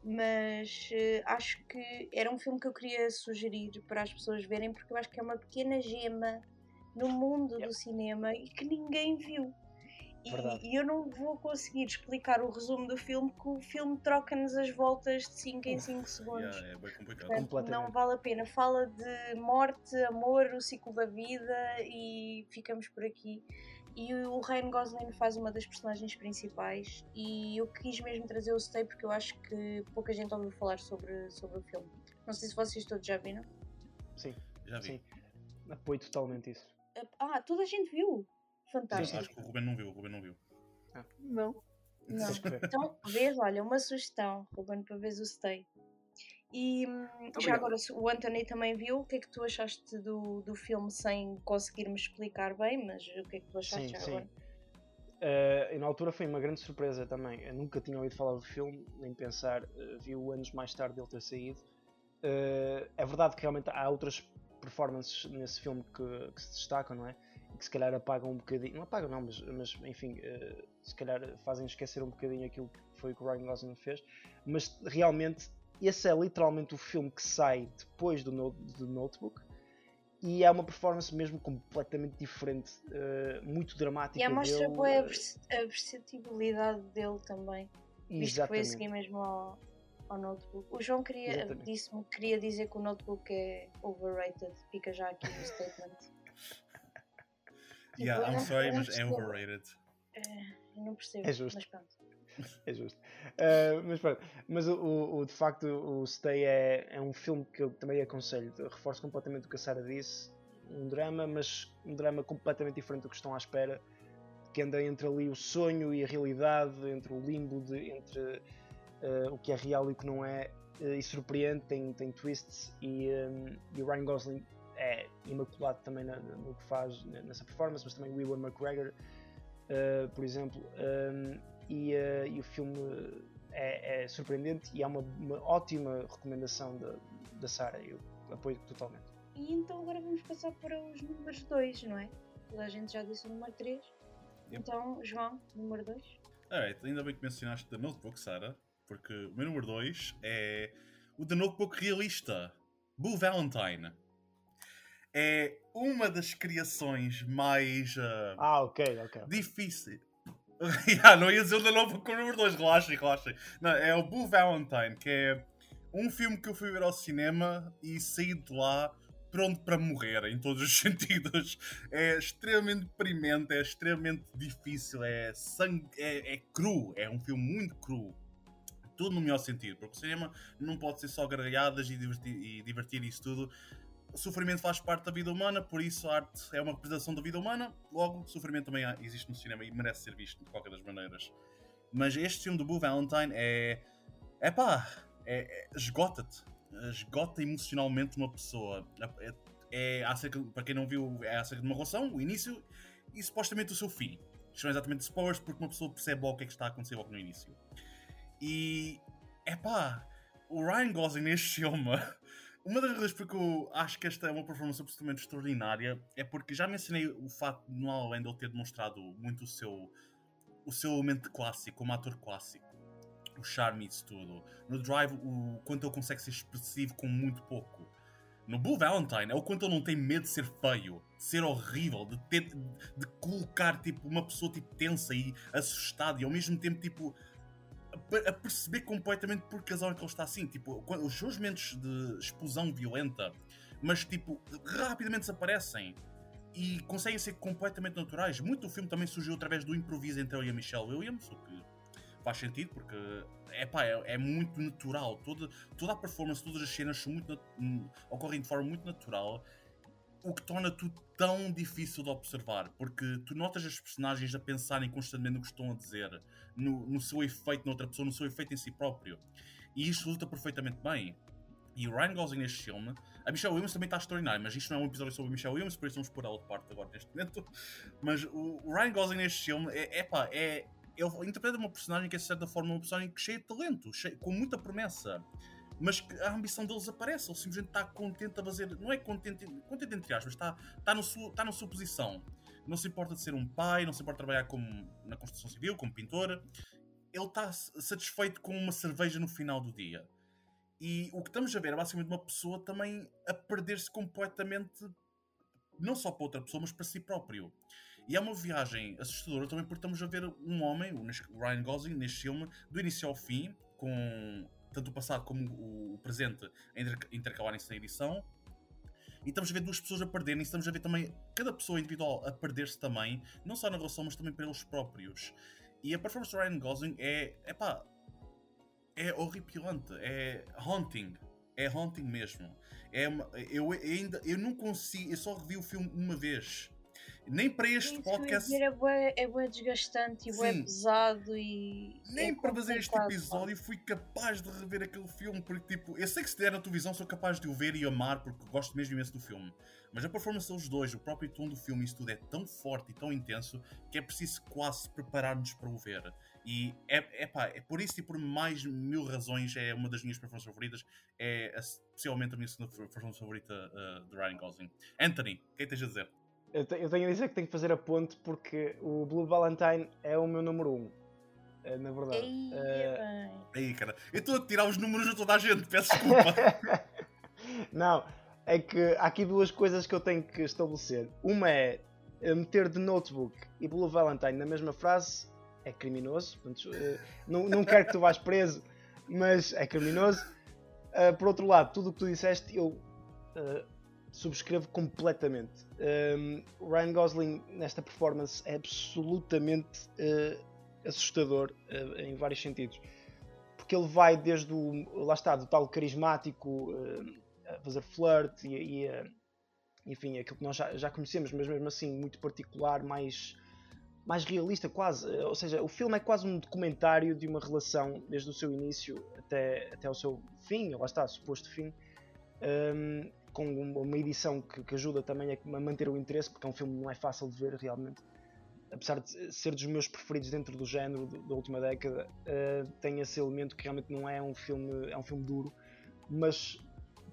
mas eh, acho que era um filme que eu queria sugerir para as pessoas verem porque eu acho que é uma pequena gema no mundo Yep. do cinema e que ninguém viu. E, e eu não vou conseguir explicar o resumo do filme, porque o filme troca-nos as voltas de 5 em 5 segundos. Yeah, é bem complicado. Portanto, Completamente. não vale a pena. Fala de morte, amor, o ciclo da vida e ficamos por aqui. E o Ryan Gosling faz uma das personagens principais e eu quis mesmo trazer o Stay porque eu acho que pouca gente ouviu falar sobre, sobre o filme. Não sei se vocês todos já viram. Sim, Já vi. sim. Apoio totalmente isso. Ah, toda a gente viu! Fantástico. Acho que o Ruben não viu, o Ruben não viu. Não. Não. Ver. Então, vês, olha, uma sugestão, Ruben, para veres o Stay. E hum, já obrigado. agora, o Anthony também viu, o que é que tu achaste do, do filme sem conseguir-me explicar bem, mas o que é que tu achaste Sim, já sim. agora? Uh, e na altura foi uma grande surpresa também. Eu nunca tinha ouvido falar do filme, nem pensar. Uh, vi-o anos mais tarde dele ter saído. Uh, é verdade que realmente há outras performances nesse filme que, que se destacam, não é? E que se calhar apagam um bocadinho. Não apagam, não, mas, mas enfim, uh, se calhar fazem esquecer um bocadinho aquilo que foi o que o Ryan Gosling fez. Mas realmente, esse é literalmente o filme que sai depois do, no- do Notebook. E é uma performance mesmo completamente diferente, uh, muito dramática. E a mostra dele, boa a vers- a versatilidade dele também, visto que foi a seguir Exatamente. mesmo ao, ao Notebook. O João queria, disse-me que queria dizer que o Notebook é overrated, fica já aqui no statement. Tipo, Yeah, I'm não- sorry, mas é overrated. Eu não percebo, É justo. mas pronto. É justo. Uh, mas pronto, mas o, o- o- de facto o Stay é, é um filme que eu também aconselho. Reforço completamente o que a Sara disse. Um drama, mas um drama completamente diferente do que estão à espera. Que anda entre ali o sonho e a realidade, entre o limbo, de, entre uh, o que é real e o que não é. uh, e surpreende, tem, tem twists. E, um, e o Ryan Gosling é imaculado também na- no que faz nessa performance, mas também o Ewan McGregor, uh, por exemplo. Um, e, uh, e o filme é, é, surpreendente e é uma, uma ótima recomendação da, da Sara. Eu apoio totalmente. E então agora vamos passar para os números 2, não é? Toda a gente já disse o número 3. Yep. Então, João, número 2. Alright, ainda bem que mencionaste The Notebook, Sara, porque o meu número 2 é o The Notebook realista, Boo Valentine. É uma das criações mais uh, ah, ok, ok. difíceis. yeah, não ia dizer o The Notebook com o número 2, relaxem, relaxem. Não, é o Boo Valentine, que é um filme que eu fui ver ao cinema e saí de lá pronto para morrer em todos os sentidos. É extremamente deprimente, é extremamente difícil, é, sangue, é, é cru, é um filme muito cru. Tudo no melhor sentido, porque o cinema não pode ser só gargalhadas e divertir, e divertir isso tudo. O sofrimento faz parte da vida humana, por isso a arte é uma representação da vida humana, logo, o sofrimento também existe no cinema e merece ser visto de qualquer das maneiras. Mas este filme do Boo Valentine é. É pá, é, é, esgota-te esgota emocionalmente uma pessoa. É, é acerca, para quem não viu, é acerca de uma relação, o início e supostamente o seu fim. Isto são exatamente spoilers porque uma pessoa percebe logo o que é que está a acontecer logo no início. E é pá, o Ryan Gosling neste filme, uma das razões porque eu acho que esta é uma performance absolutamente extraordinária é porque já mencionei o facto de no Land ele ter demonstrado muito o seu, o seu elemento clássico, como ator clássico o charme disso tudo. No Drive, o quanto ele consegue ser expressivo com muito pouco. No Blue Valentine é o quanto ele não tem medo de ser feio, de ser horrível, de, ter, de colocar tipo, uma pessoa tipo, tensa e assustada e ao mesmo tempo tipo, a, perceber completamente por que razão é que ele está assim. Tipo, os seus momentos de explosão violenta, mas tipo, rapidamente desaparecem e conseguem ser completamente naturais. Muito do filme também surgiu através do improviso entre ele e a Michelle Williams, o que faz sentido porque epá, é, é muito natural. Toda, toda a performance, todas as cenas são muito, hum, ocorrem de forma muito natural, o que torna tudo tão difícil de observar, porque tu notas as personagens a pensarem constantemente no que estão a dizer, no, no seu efeito noutra pessoa, no seu efeito em si próprio. E isto resulta perfeitamente bem. E o Ryan Gosling neste filme, a Michelle Williams também está extraordinária, mas isto não é um episódio sobre a Michelle Williams, por isso vamos pôr ela de parte agora neste momento. Mas o, o Ryan Gosling neste filme é, epá, é, ele interpreta uma personagem que é de certa forma uma personagem cheia de talento, cheia, com muita promessa. Mas a ambição dele desaparece, ele simplesmente está contente a fazer. Não é contente, contente entre aspas, está, está, no na sua posição. Não se importa de ser um pai, não se importa de trabalhar como, na construção civil, como pintor. Ele está satisfeito com uma cerveja no final do dia. E o que estamos a ver é basicamente uma pessoa também a perder-se completamente, não só para outra pessoa, mas para si próprio. E é uma viagem assustadora também porque estamos a ver um homem, o Ryan Gosling, neste filme, do início ao fim, com tanto o passado como o presente intercalarem-se na edição. E estamos a ver duas pessoas a perderem, estamos a ver também cada pessoa individual a perder-se também, não só na relação, mas também para eles próprios. E a performance do Ryan Gosling é, é pá, é horripilante, é haunting, é haunting mesmo. É uma, eu ainda, eu não consigo, eu só revi o filme uma vez nem para este Isso podcast. É bué, é bué desgastante e bué pesado e. Nem é para fazer este episódio fui capaz de rever aquele filme, porque tipo, eu sei que se der na televisão sou capaz de o ver e amar, porque gosto mesmo imenso do filme. Mas a performance dos dois, o próprio tom do filme, isso tudo é tão forte e tão intenso que é preciso quase preparar-nos para o ver. E é, é pá, é por isso e por mais mil razões é uma das minhas performances favoritas. É possivelmente a minha segunda performance favorita uh, de Ryan Gosling. Anthony, o que é que tens a dizer? Eu, tenho a dizer que tenho que fazer a ponte porque o Blue Valentine é o meu número 1. Um, eh, na verdade. Ei, uh... Aí, cara. Eu estou a tirar os números de toda a gente, peço desculpa. Não, é que há aqui duas coisas que eu tenho que estabelecer. Uma é meter de notebook e Blue Valentine na mesma frase é criminoso. Portanto, uh, não, não quero que tu vás preso, mas é criminoso. Uh, por outro lado, tudo o que tu disseste, eu uh, subscrevo completamente. Um, Ryan Gosling nesta performance é absolutamente uh, assustador uh, em vários sentidos. Porque ele vai desde o. lá está, do tal carismático uh, a fazer flirt e, e enfim, aquilo que nós já, já conhecemos, mas mesmo assim muito particular, mais, mais realista quase. Ou seja, o filme é quase um documentário de uma relação desde o seu início até, até o seu fim, lá está, suposto fim. Um, com uma edição que, que ajuda também a manter o interesse, porque é um filme que não é fácil de ver realmente. apesar de ser dos meus preferidos dentro do género da última década, uh, tem esse elemento que realmente não é um filme, é um filme duro, mas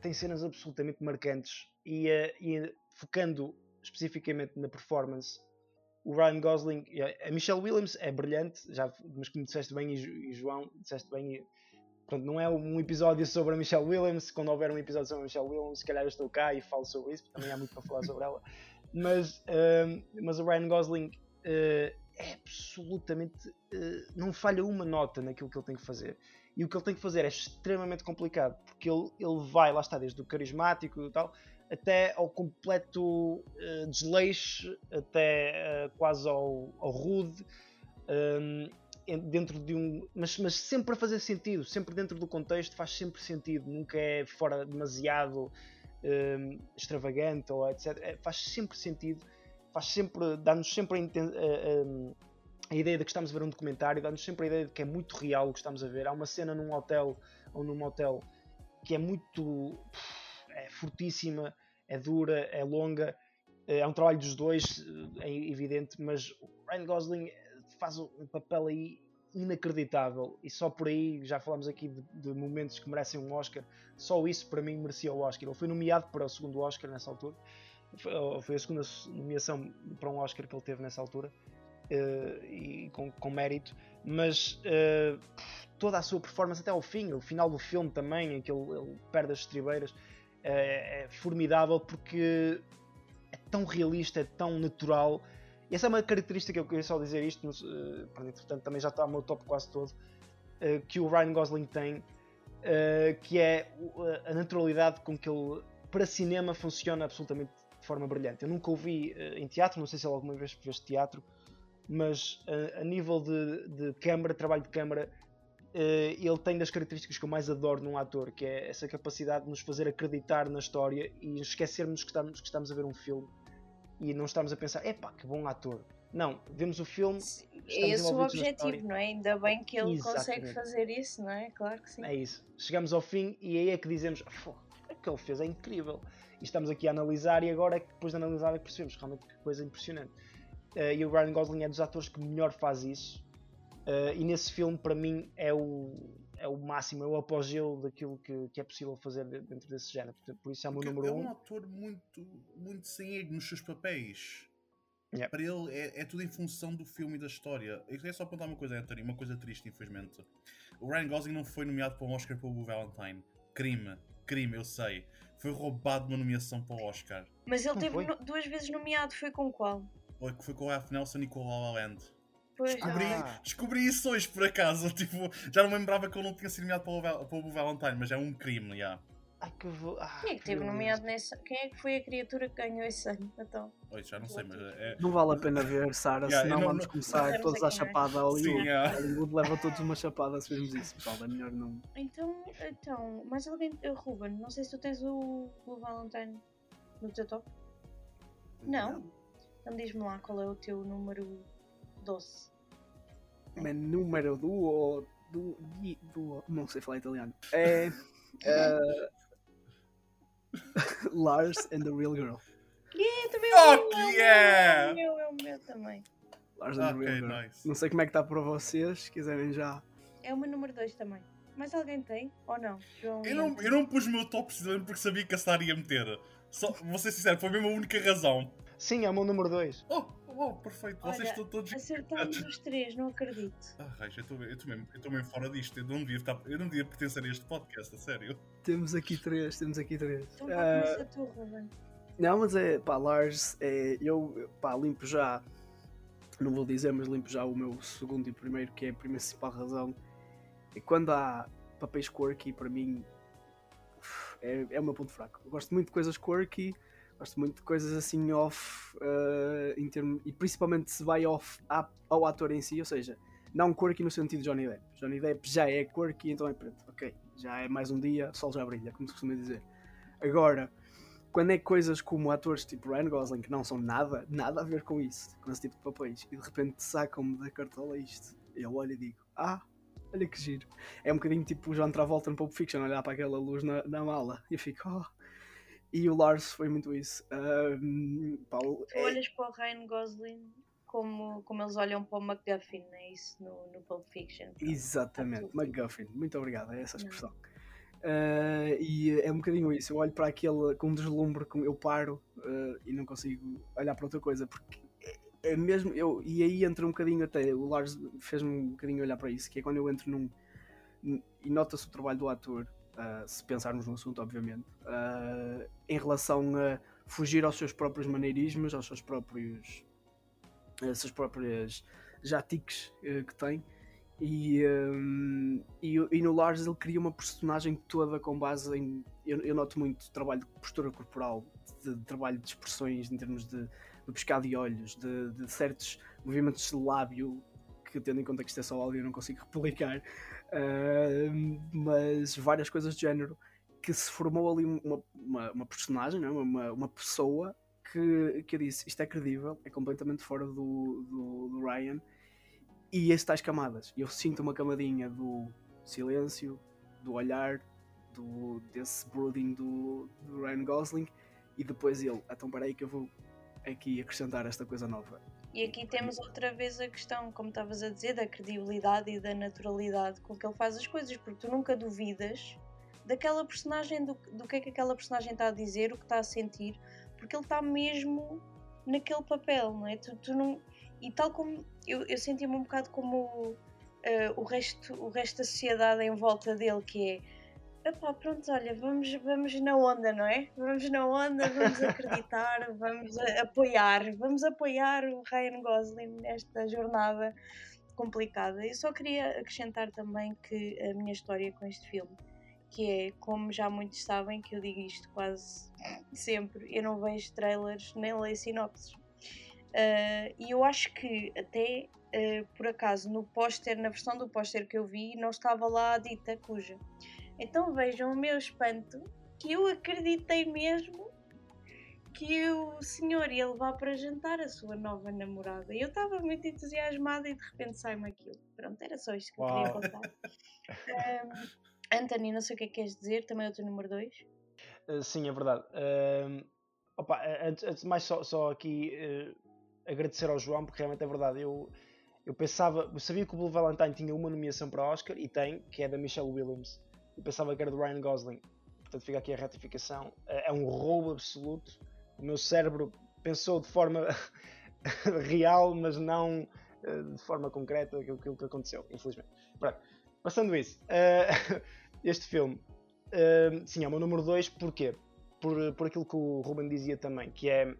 tem cenas absolutamente marcantes e, uh, e focando especificamente na performance, o Ryan Gosling, a Michelle Williams é brilhante, já, mas como disseste bem e, João, disseste bem, e, pronto, não é um episódio sobre a Michelle Williams, quando houver um episódio sobre a Michelle Williams, se calhar eu estou cá e falo sobre isso, porque também há muito para falar sobre ela, mas, uh, mas o Ryan Gosling uh, é absolutamente. Uh, não falha uma nota naquilo que ele tem que fazer. E o que ele tem que fazer é extremamente complicado, porque ele, ele vai, lá está, desde o carismático e tal, até ao completo uh, desleixo, até uh, quase ao, ao rude, um, dentro de um. Mas, mas sempre a fazer sentido, sempre dentro do contexto, faz sempre sentido, nunca é fora demasiado um, extravagante ou etc. É, faz sempre sentido faz sempre, dá-nos sempre a, a, a, ideia de que estamos a ver um documentário, dá-nos sempre a ideia de que é muito real o que estamos a ver. Há uma cena num hotel ou num hotel que é muito é fortíssima, é dura, é longa, é um trabalho dos dois, é evidente, mas Ryan Gosling faz um papel aí inacreditável. E só por aí já falamos aqui de, de, momentos que merecem um Oscar só isso para mim merecia o Oscar. Ele foi nomeado para o segundo Oscar nessa altura. Foi a segunda nomeação para um Oscar que ele teve nessa altura uh, e com, com, mérito, mas uh, toda a sua performance até ao fim, o final do filme também, em que ele, ele perde as estribeiras, uh, é formidável porque é tão realista, é tão natural. E essa é uma característica eu queria só dizer isto, uh, portanto também já está no meu top quase todo, que o Ryan Gosling tem, que é a naturalidade com que ele para cinema funciona absolutamente forma brilhante. Eu nunca o vi uh, em teatro, não sei se ele alguma vez fez teatro, mas uh, a nível de, de câmara, trabalho de câmara, uh, ele tem das características que eu mais adoro num ator, que é essa capacidade de nos fazer acreditar na história e esquecermos que estamos, que estamos a ver um filme e não estamos a pensar, epá, que bom ator. Não, vemos o filme. É esse o objetivo, não é? Ainda bem que ele Exatamente. consegue fazer isso, não é? Claro que sim. É isso. Chegamos ao fim e aí é que dizemos: o que ele fez é incrível e estamos aqui a analisar e agora é que depois de analisar é que percebemos realmente que coisa impressionante. Uh, e o Ryan Gosling é dos atores que melhor faz isso uh, e nesse filme para mim é o, é o máximo, é o apogeu daquilo que, que é possível fazer dentro desse género. Portanto, por isso é o meu número é um. É um ator muito, muito sem ego nos seus papéis. Para ele é, é, tudo em função do filme e da história. Eu queria só apontar uma coisa, Anthony, uma coisa triste, infelizmente. O Ryan Gosling não foi nomeado para um Oscar pelo Valentine. Crime, crime, eu sei foi roubado uma nomeação para o Oscar. Mas ele teve no, duas vezes nomeado, foi com qual? Foi, foi com o Ralph Nelson e com o La La Land. Pois descobri, ah. descobri isso hoje por acaso. Tipo, já não me lembrava que ele não tinha sido nomeado para o, para o Valentine, mas é um crime, já. Yeah. Ai, que vo... ah, Quem é que teve nomeado nesse. Quem é que foi a criatura que ganhou esse ano? Então? Oi, já não sei, mas é... Não vale a pena ver, Sara, yeah, senão não, vamos não... começar todos à chapada ao Hollywood. Sim, yeah. Hollywood leva todos uma chapada se vemos isso, pessoal. É melhor não. Então, então, mais alguém. Ruben, não sei se tu tens o, o Valentine no teu top? Não? Então diz-me lá qual é o teu número doce. Mas número do, do, do, Não sei falar italiano. É. Uh, Lars and the Real Girl. Yeah, também oh, é yeah! o meu, é o meu também. Lars and the Real Girl. Nice. Não sei como é que está para vocês, se quiserem já. É o meu número 2 também. Mas alguém tem? Ou não? João eu, não eu não pus o meu top precisamente porque sabia que a Sara ia meter. Só, vou ser sincero, foi mesmo a única razão. Sim, é o meu número 2. Oh, oh, perfeito. Olha, Vocês estão todos. Acertamos os três, não acredito. Ah, Reis, eu estou mesmo, mesmo fora disto. Eu não, devia estar, eu não devia pertencer a este podcast, a sério. Temos aqui três, temos aqui três. Então uh, tu, Ruben. Não, mas é, pá, Lars, é, eu, pá, limpo já. Não vou dizer, mas limpo já o meu segundo e primeiro, que é a principal razão. E quando há papéis quirky, para mim, é, é o meu ponto fraco. Eu gosto muito de coisas quirky Gosto muito de coisas assim off, uh, em termo, e principalmente se vai off ao ator em si, ou seja, não quirky no sentido de Johnny Depp. Johnny Depp já é quirky, então é pronto, ok, já é mais um dia, sol já brilha, como se costuma dizer. Agora, quando é coisas como atores tipo Ryan Gosling, que não são nada, nada a ver com isso, com esse tipo de papéis, e de repente sacam-me da cartola isto, eu olho e digo, ah, olha que giro. É um bocadinho tipo o John Travolta no Pulp Fiction, olhar para aquela luz na, na mala, e eu fico, oh e o Lars foi muito isso. Um, tu é... olhas para o Ryan Gosling como, como eles olham para o MacGuffin, é isso no, no Pulp Fiction. Exatamente, MacGuffin. Muito obrigado, é essa a expressão. Uh, e é um bocadinho isso. Eu olho para aquele com um deslumbre, eu paro uh, e não consigo olhar para outra coisa porque é, é mesmo. Eu, e aí entra um bocadinho até. O Lars fez-me um bocadinho olhar para isso, que é quando eu entro num. e nota-se o trabalho do ator, uh, se pensarmos no assunto, obviamente, em relação a fugir aos seus próprios maneirismos, aos seus próprios. as suas próprias jatiques que tem e, um, e, e, no Lars ele cria uma personagem toda com base em. Eu, eu noto muito trabalho de postura corporal, de, de, trabalho de expressões em termos de, de pescado de olhos, de, de, certos movimentos de lábio, que tendo em conta que isto é só áudio eu não consigo replicar, uh, mas várias coisas do género que se formou ali uma, uma, uma personagem, não é? uma, uma pessoa que, que eu disse isto é credível, é completamente fora do, do, do Ryan e as tais camadas. Eu sinto uma camadinha do silêncio, do olhar, do, desse brooding do, do Ryan Gosling e depois ele, então peraí que eu vou aqui acrescentar esta coisa nova. E aqui temos outra vez a questão, como estavas a dizer, da credibilidade e da naturalidade com que ele faz as coisas, porque tu nunca duvidas daquela personagem, do, do que é que aquela personagem está a dizer, o que está a sentir, porque ele está mesmo naquele papel, não é? Tu, tu não, e tal como eu, eu senti-me um bocado como uh, o, resto, o resto da sociedade em volta dele, que é epá, pronto, olha, vamos, vamos na onda, não é? Vamos na onda, vamos acreditar, vamos apoiar, vamos apoiar o Ryan Gosling nesta jornada complicada. Eu só queria acrescentar também que a minha história com este filme, que é, como já muitos sabem, que eu digo isto quase sempre, eu não vejo trailers nem leio sinopses. Uh, e eu acho que até uh, por acaso no póster, na versão do póster que eu vi, não estava lá a dita cuja. Então vejam o meu espanto que eu acreditei mesmo que o senhor ia levar para jantar a sua nova namorada. E eu estava muito entusiasmada e de repente sai-me aquilo. Pronto, era só isto que eu queria contar. um, Anthony, não sei o que é que queres dizer, também é o teu número 2. Uh, ah, sim, é verdade. Uh, opa, antes, antes de mais, só, só aqui uh, agradecer ao João, porque realmente é verdade. Eu, eu pensava, eu sabia que o Blue Valentine tinha uma nomeação para Oscar e tem, que é da Michelle Williams. Pensava que era do Ryan Gosling. Portanto, fica aqui a ratificação. É, é um roubo absoluto. O meu cérebro pensou de forma real, mas não uh, de forma concreta aquilo, que aconteceu, infelizmente. Pronto. Passando isso, uh, este filme, sim, é o meu número 2, porquê? Por, por aquilo que o Ruben dizia também, que é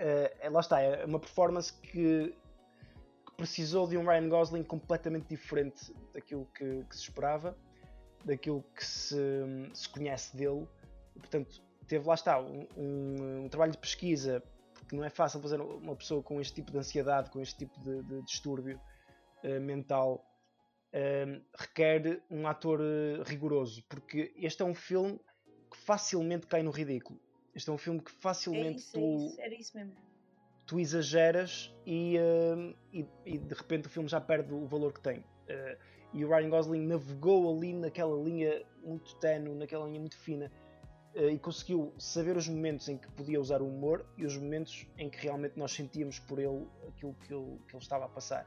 uh, lá está, é uma performance que, que, precisou de um Ryan Gosling completamente diferente daquilo que, que se esperava, daquilo que se, se, conhece dele. Portanto, teve lá está um, um, um, trabalho de pesquisa, porque não é fácil fazer uma pessoa com este tipo de ansiedade, com este tipo de, de distúrbio uh, mental. Uh, requer um ator rigoroso, porque este é um filme que facilmente cai no ridículo. Este é um filme que facilmente é isso, tu, é isso, era isso mesmo. tu exageras e, uh, e, e, de repente o filme já perde o valor que tem. E o Ryan Gosling navegou ali naquela linha muito tenue, naquela linha muito fina uh, e conseguiu saber os momentos em que podia usar o humor e os momentos em que realmente nós sentíamos por ele aquilo que ele, que ele estava a passar.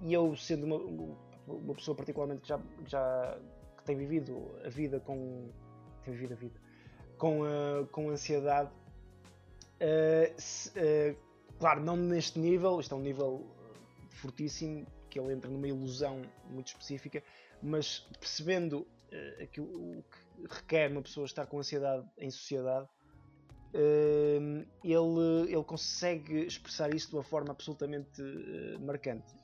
e eu, sendo uma, uma pessoa particularmente que já, já que tem vivido a vida com. tem vivido a vida com, uh, com ansiedade. Uh, se, uh, claro, não neste nível, isto é um nível fortíssimo, que ele entra numa ilusão muito específica, mas percebendo uh, aquilo, o que requer uma pessoa estar com ansiedade em sociedade, uh, ele, ele consegue expressar isso de uma forma absolutamente uh, marcante.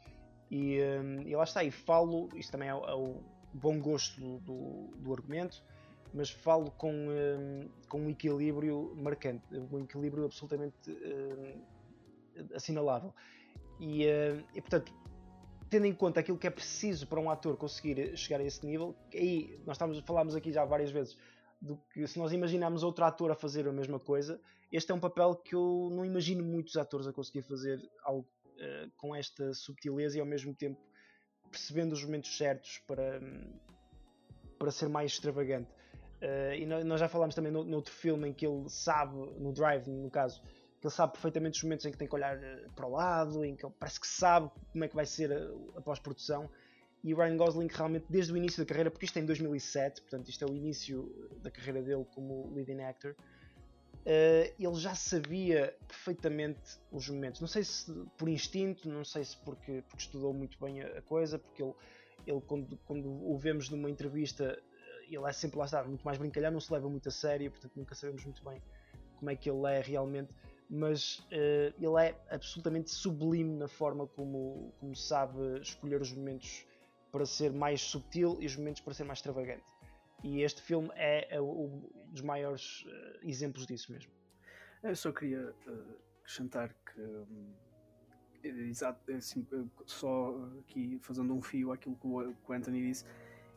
E, e lá está, e falo, isto também é, é o bom gosto do, do, do argumento, mas falo com, um, com um equilíbrio marcante, um equilíbrio absolutamente assinalável. E, e, portanto, tendo em conta aquilo que é preciso para um ator conseguir chegar a esse nível, aí nós estamos, falámos aqui já várias vezes do que se nós imaginarmos outro ator a fazer a mesma coisa, este é um papel que eu não imagino muitos atores a conseguir fazer algo uh, com esta subtileza e ao mesmo tempo percebendo os momentos certos para, para ser mais extravagante. Uh, e nós já falámos também no, noutro filme em que ele sabe, no Drive no caso, que ele sabe perfeitamente os momentos em que tem que olhar eh, para o lado, em que ele parece que sabe como é que vai ser a, a pós-produção. E o Ryan Gosling realmente desde o início da carreira, porque isto é em 2007, portanto isto é o início da carreira dele como leading actor, uh, ele já sabia perfeitamente os momentos. Não sei se por instinto, não sei se porque, porque estudou muito bem a, a coisa, porque ele, ele quando, quando o vemos numa entrevista, ele é sempre lá está, muito mais brincalhão, não se leva muito a sério, portanto nunca sabemos muito bem como é que ele é realmente, mas uh, ele é absolutamente sublime na forma como, como sabe escolher os momentos para ser mais subtil e os momentos para ser mais extravagante. E este filme é, é um dos maiores uh, exemplos disso mesmo. Eu só queria uh, acrescentar que, um, é assim, só aqui fazendo um fio àquilo que o, que o Anthony disse,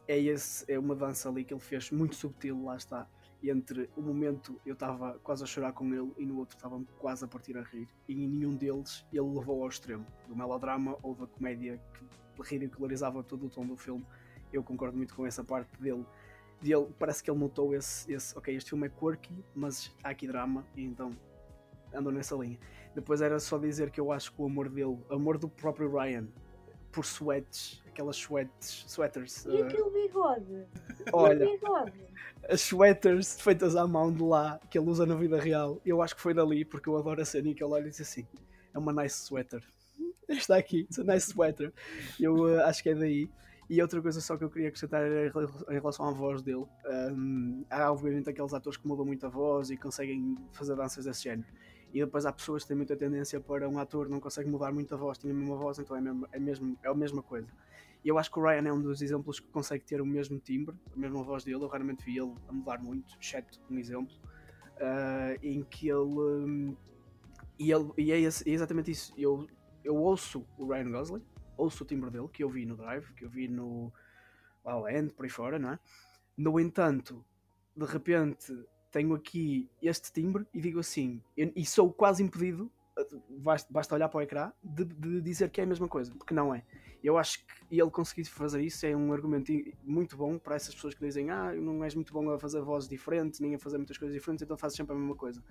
é, esse, é uma dança ali que ele fez muito subtil, lá está. Entre o momento eu estava quase a chorar com ele e no outro estava quase a partir a rir, e em nenhum deles ele levou ao extremo do melodrama ou da comédia que ridicularizava todo o tom do filme. Eu concordo muito com essa parte dele de ele, parece que ele notou esse, esse, ok, este filme é quirky, mas há aqui drama, então andou nessa linha. Depois era só dizer que eu acho que o amor dele, amor do próprio Ryan, por sweats, aquelas sweats, sweaters. E uh, aquele bigode? Olha, bigode? as sweaters feitas à mão de lá, que ele usa na vida real, eu acho que foi dali, porque eu adoro a cena em que ele olha e diz assim: é uma nice sweater. Está aqui, it's a nice sweater. Eu uh, acho que é daí. E outra coisa só que eu queria acrescentar era em relação à voz dele. Um, há obviamente aqueles atores que mudam muito a voz e conseguem fazer danças desse género. E depois há pessoas que têm muita tendência para um ator não consegue mudar muito a voz, tem a mesma voz, então é, mesmo, é, mesmo, é a mesma coisa. E eu acho que o Ryan é um dos exemplos que consegue ter o mesmo timbre, a mesma voz dele. Eu raramente vi ele a mudar muito, exceto um exemplo, uh, em que ele. Um, e, ele, e é, é exatamente isso. Eu, eu ouço o Ryan Gosling, ouço o timbre dele, que eu vi no Drive, que eu vi no La Land, por aí fora, não é? No entanto, de repente tenho aqui este timbre e digo assim, e sou quase impedido, basta olhar para o ecrã, de, de, dizer que é a mesma coisa, porque não é. Eu acho que ele conseguir fazer isso é um argumento muito bom para essas pessoas que dizem ah, não és muito bom a fazer vozes diferentes, nem a fazer muitas coisas diferentes, então fazes sempre a mesma coisa.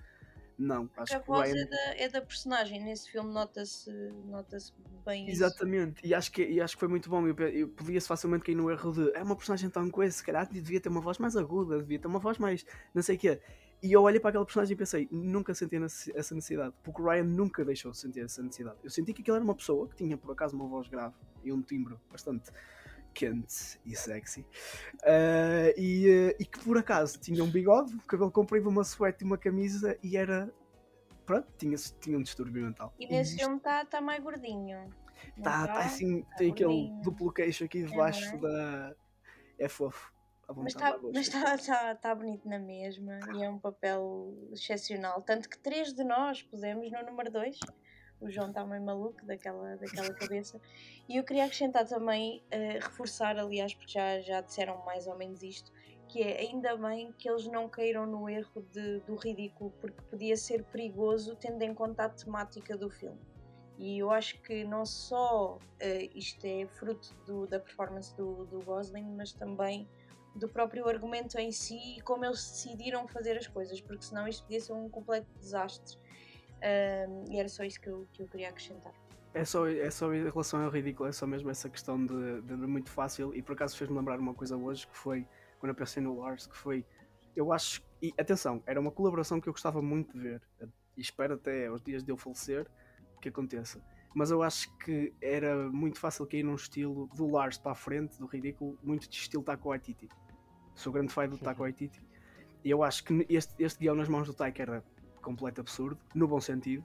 Não, acho a voz Ryan... é, da, é da personagem, nesse filme nota-se nota bem Exatamente, isso. E, acho que, e acho que foi muito bom. Eu, eu podia-se facilmente cair no erro de é uma personagem tão coisa, se calhar devia ter uma voz mais aguda, devia ter uma voz mais não sei o quê. E eu olhei para aquela personagem e pensei, nunca senti essa necessidade, porque o Ryan nunca deixou de sentir essa necessidade. Eu senti que aquilo era uma pessoa que tinha por acaso uma voz grave e um timbre bastante quente e sexy uh, e, uh, e, que por acaso tinha um bigode, cabelo comprido, uma suéte e uma camisa e era pronto, tinha, tinha um distúrbio mental. E nesse e filme está tá mais gordinho. Está, tá, tá assim, tá tem gordinho. aquele duplo queixo aqui debaixo é, da. É fofo. Mas está tá, tá, tá bonito na mesma e é um papel excepcional. Tanto que três de nós pusemos no número 2 o João está meio maluco daquela, daquela cabeça. E eu queria acrescentar também, uh, reforçar, aliás, porque já, já disseram mais ou menos isto, que é ainda bem que eles não caíram no erro de, do ridículo, porque podia ser perigoso tendo em conta a temática do filme. E eu acho que não só uh, isto é fruto do, da performance do, do Gosling, mas também do próprio argumento em si e como eles decidiram fazer as coisas, porque senão isto podia ser um completo desastre. Um, e era só isso que eu, que eu queria acrescentar. É só, é só em relação ao ridículo, é só mesmo essa questão de, de, muito fácil. E por acaso fez-me lembrar uma coisa hoje que foi quando eu pensei no Lars, que foi. Eu acho. E atenção, era uma colaboração que eu gostava muito de ver. E espero até aos dias de eu falecer que aconteça. Mas eu acho que era muito fácil cair num estilo do Lars para a frente, do ridículo, muito de estilo Taco Waititi. Sou grande fã do Taco Waititi. E eu acho que este, este guião nas mãos do Taika era completo absurdo, no bom sentido.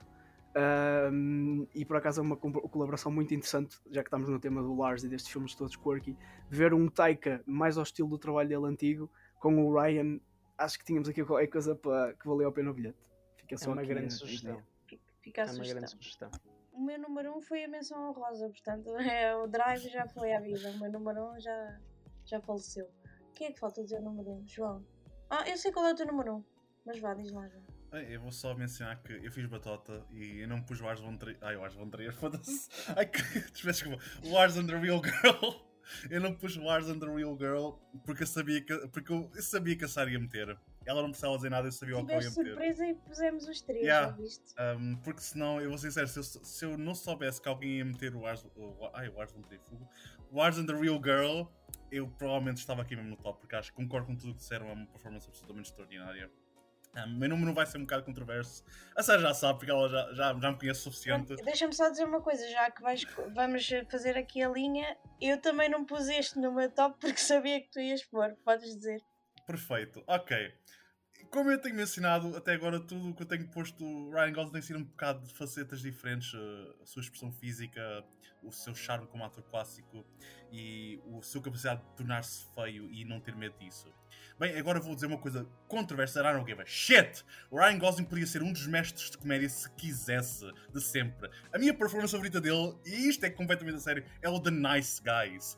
Um, e por acaso é uma colaboração muito interessante, já que estamos no tema do Lars e destes filmes todos quirky, ver um Taika mais ao estilo do trabalho dele antigo com o Ryan. Acho que tínhamos aqui qualquer coisa para, que valeu a pena o bilhete. Fica só é uma grande sugestão. Fica a é uma grande sugestão. O meu número 1 um foi a menção honrosa, portanto, é, o Drive já foi à vida. O meu número 1 um já, já faleceu. Quem é que falta dizer o número 1? Um? João. Ah, eu sei qual é o teu número 1, um, mas vá, diz lá, João. Eu vou só mencionar que eu fiz batota e eu não pus o Ars von Trier. Ai, o Ars von Trier, foda-se. Ai, que. Desculpa, o Ars and the Real Girl. eu não pus Wars and the Real Girl porque eu sabia que, porque eu sabia que a Sarah ia meter. Ela não precisava dizer nada, eu sabia o que ela ia meter. surpresa e pusemos os três, Yeah. já viste? Um, porque senão, eu vou ser sincero, se eu, se eu não soubesse que alguém ia meter o Wars, o, ai, o Wars não tem fogo, Wars and the Real Girl, eu provavelmente estava aqui mesmo no top, porque acho que concordo com tudo o que disseram, é uma performance absolutamente extraordinária. Um, meu número vai ser um bocado controverso. A Sarah já sabe, porque ela já, já, já me conhece o suficiente. Deixa-me só dizer uma coisa, já que vais, vamos fazer aqui a linha, eu também não pus este no meu top porque sabia que tu ias pôr, podes dizer. Perfeito, ok. Como eu tenho mencionado, até agora tudo o que eu tenho posto, o Ryan Gosling tem sido um bocado de facetas diferentes, eh, a sua expressão física, o seu charme como ator clássico e a sua capacidade de tornar-se feio e não ter medo disso. Bem, agora vou dizer uma coisa controversa, I don't give a shit! O Ryan Gosling podia ser um dos mestres de comédia se quisesse, de sempre. A minha performance favorita dele, e isto é completamente a sério, é o The Nice Guys.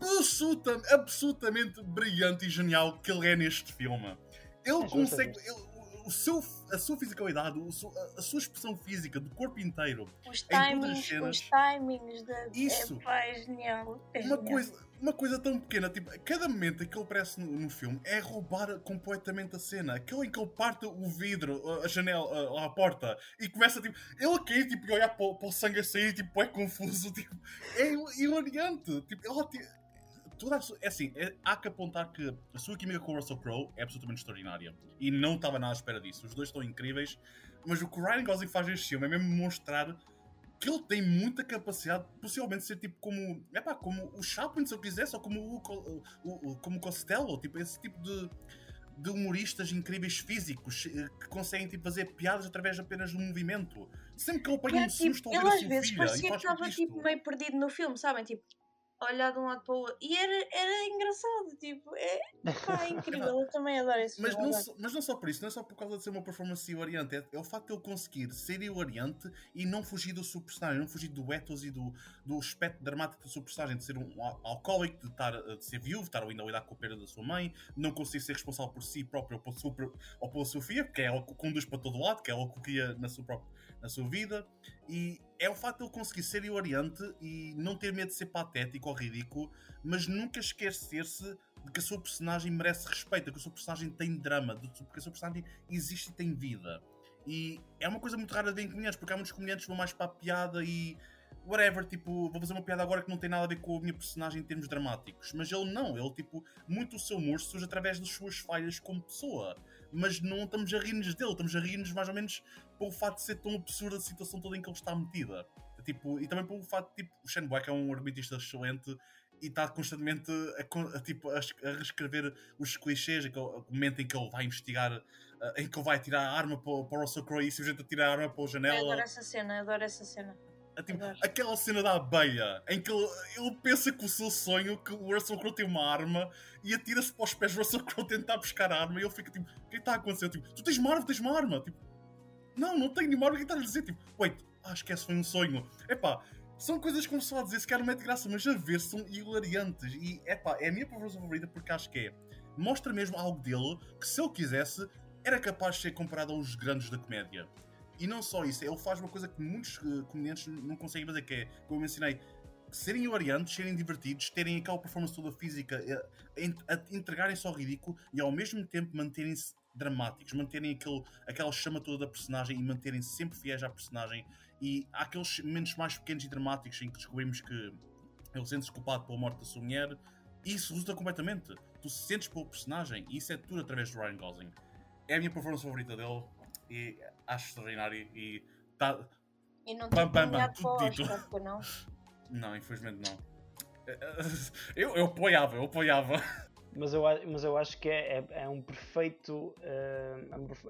Absoluta, absolutamente brilhante e genial que ele é neste filme. Ele É consegue. é ele- o seu, a sua fisicalidade, o seu- a, sua expressão física do corpo inteiro, Os Em todas as timings, cenas. os timings da. Isso. É, pá, é genial. É uma genial. coisa, uma coisa tão pequena, tipo, cada momento em que ele aparece no, no filme é roubar completamente a cena. Aquele em que ele parte o vidro, a, janela, a, a porta e começa tipo, ele a cair tipo, e olhar para, para o sangue a sair, tipo, é confuso, tipo, é hilariante. Tipo, ela tem- toda a é assim, é- há que apontar que a sua química com o Russell Crowe é absolutamente extraordinária. E não estava nada à espera disso. Os dois estão incríveis. Mas o que o Ryan Gosling faz neste filme é mesmo mostrar que ele tem muita capacidade, possivelmente ser tipo como, epá, como o Chaplin, se eu quisesse, ou como o, o, o- como Costello, tipo, esse tipo de, de humoristas incríveis físicos eh, que conseguem tipo, fazer piadas através apenas do movimento. Sempre que ele apanha um tipo, susto ele às vezes filha parecia que estava tipo, meio perdido no filme, sabem? Tipo, olhar de um lado para o outro. E era, era engraçado, tipo, é, pá, é incrível. Eu também adoro esse Mas filme. não, só, mas não só por isso, não é só por causa de ser uma performance hilariante, é, é o facto de ele conseguir ser hilariante e não fugir do seu personagem, não fugir do ethos e do, do aspecto dramático do seu personagem, de ser um al- alcoólico, de, estar, eh, de ser viúvo, de estar ainda a lidar com a perda da sua mãe, não conseguir ser responsável por si próprio ou pela sua, pro- ou pela sua filha, que é ela que o conduz para todo lado, que é ela que o guia na sua, própria, na sua vida, e é o facto de ele conseguir ser hilariante e não ter medo de ser patético ou ridículo, mas nunca esquecer-se de que a sua personagem merece respeito, de que o seu personagem tem drama, de que o seu personagem existe e tem vida. E é uma coisa muito rara de ver em comediantes, porque há muitos comediantes que vão mais para a piada e whatever, tipo, vou fazer uma piada agora que não tem nada a ver com a minha personagem em termos dramáticos. Mas ele não, ele, tipo, muito o seu humor surge através das suas falhas como pessoa. Mas não estamos a rir-nos dele, estamos a rir-nos mais ou menos pelo facto de ser tão absurda a situação toda em que ele está metida. Tipo, e também pelo facto de, tipo, o Shane Black é um argumentista excelente e está constantemente a, a, tipo, a, a reescrever os clichês, o momento em que ele vai investigar, eh, em que ele vai tirar a arma para, o- para o Russell Crowe e simplesmente atira a arma para a Eu janela. adoro essa cena, eu adoro essa cena. É tipo, aquela cena da abeia em que ele, ele pensa que o seu sonho que o Russell Crowe tem uma arma e atira-se para os pés do Russell Crowe tentar buscar a arma e ele fica tipo, o que é que está a acontecer? Tipo, tu tens uma arma, tens uma arma. Tipo, não, não tenho nenhuma o que é que está a dizer? Tipo, wait, ah, esquece, foi um sonho. Epá, são coisas que começou a dizer, se calhar mete graça, mas a ver são hilariantes. E epá, é a minha performance favorita porque acho que é, mostra mesmo algo dele que se ele quisesse era capaz de ser comparado aos grandes da comédia. E não só isso, ele faz uma coisa que muitos eh, comediantes não conseguem fazer, que é, como eu mencionei, serem hilariantes, serem divertidos, terem aquela performance toda física, eh, entregarem-se ao ridículo e ao mesmo tempo manterem-se dramáticos, manterem aquele, aquela chama toda da personagem e manterem-se sempre fiéis à personagem. E há aqueles momentos mais pequenos e dramáticos em que descobrimos que ele sente-se culpado pela morte da sua mulher. E isso resulta completamente. Tu se sentes pelo personagem e isso é tudo através do Ryan Gosling. É a minha performance favorita dele e acho extraordinário e tá, E não Bam, te bam, bam, o tudo dito. Oscar, não? Não, infelizmente não. Eu, eu apoiava, eu apoiava. Mas eu, mas eu acho que é, é, é um perfeito. eh,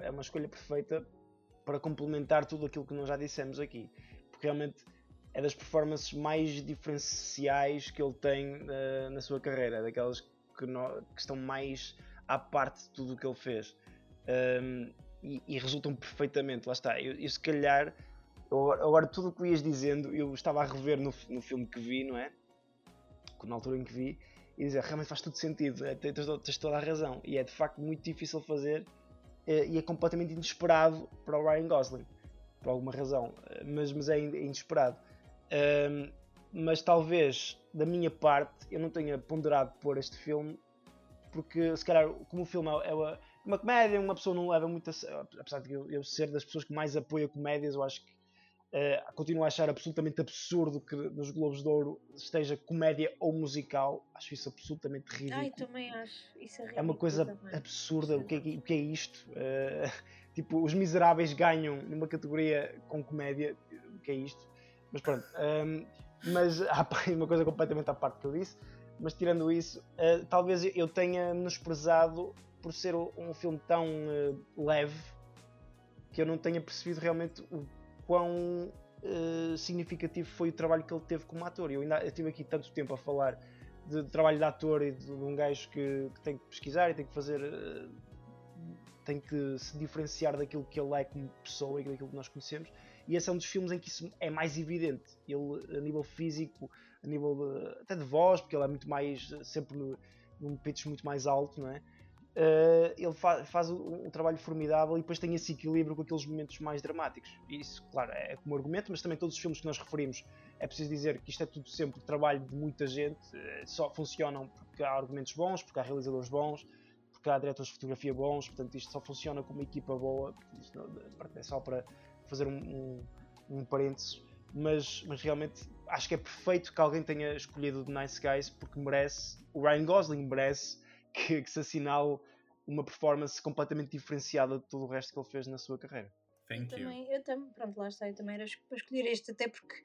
é é uma escolha perfeita para complementar tudo aquilo que nós já dissemos aqui. Porque realmente é das performances mais diferenciais que ele tem eh, na sua carreira, daquelas que, no- que estão mais à parte de tudo o que ele fez. Um, e, e resultam perfeitamente, lá está. Eu, eu se calhar, eu agora, tudo o que ias dizendo, eu estava a rever no, no filme que vi, não é? Na altura em que vi, e dizer realmente faz tudo sentido, é, tens, tens- toda a razão. E é de facto muito difícil fazer eh, e é completamente inesperado para o Ryan Gosling, por alguma razão, eh, mas, mas é é inesperado. Ahm, mas talvez da minha parte eu não tenha ponderado pôr este filme porque se calhar como o filme é uma, uma comédia, uma pessoa não leva muito a, apesar de eu, eu, ser das pessoas que mais apoia comédias, eu acho que uh, continuo a achar absolutamente absurdo que nos Globos de Ouro esteja comédia ou musical, acho isso absolutamente ridículo. Ai, também acho, isso é, é uma coisa também. absurda, o que é, o que é isto? Uh, tipo, os miseráveis ganham numa categoria com comédia, o que é isto? Mas pronto, um, ehm, mas há uma coisa completamente à parte que eu disse mas tirando isso, uh, talvez eu tenha menosprezado por ser um filme tão leve que eu não tenha percebido realmente o quão uh, significativo foi o trabalho que ele teve como ator. Eu ainda estive aqui tanto tempo a falar de, de trabalho de ator e de, de um gajo que, que, tem que pesquisar e tem que fazer. tem que se diferenciar daquilo que ele é como pessoa e daquilo que nós conhecemos. E esse é um dos filmes em que isso é mais evidente. Ele, a nível físico, a nível de, até de voz, porque ele é muito mais, sempre no, num pitch muito mais alto, não é? Uh, ele fa faz um, um, trabalho formidável e depois tem esse equilíbrio com aqueles momentos mais dramáticos. Isso, claro, é como argumento, mas também todos os filmes que nós referimos é preciso dizer que isto é tudo sempre trabalho de muita gente, uh, só funcionam porque há argumentos bons, porque há realizadores bons, porque há diretores de fotografia bons, portanto isto só funciona com uma equipa boa, isto é só para fazer um, um, um parênteses, mas, mas realmente acho que é perfeito que alguém tenha escolhido The Nice Guys porque merece, o Ryan Gosling merece que, que se assinale uma performance completamente diferenciada de todo o resto que ele fez na sua carreira. Thank eu you. Também, eu também, pronto, lá está, eu também era para escolher este, até porque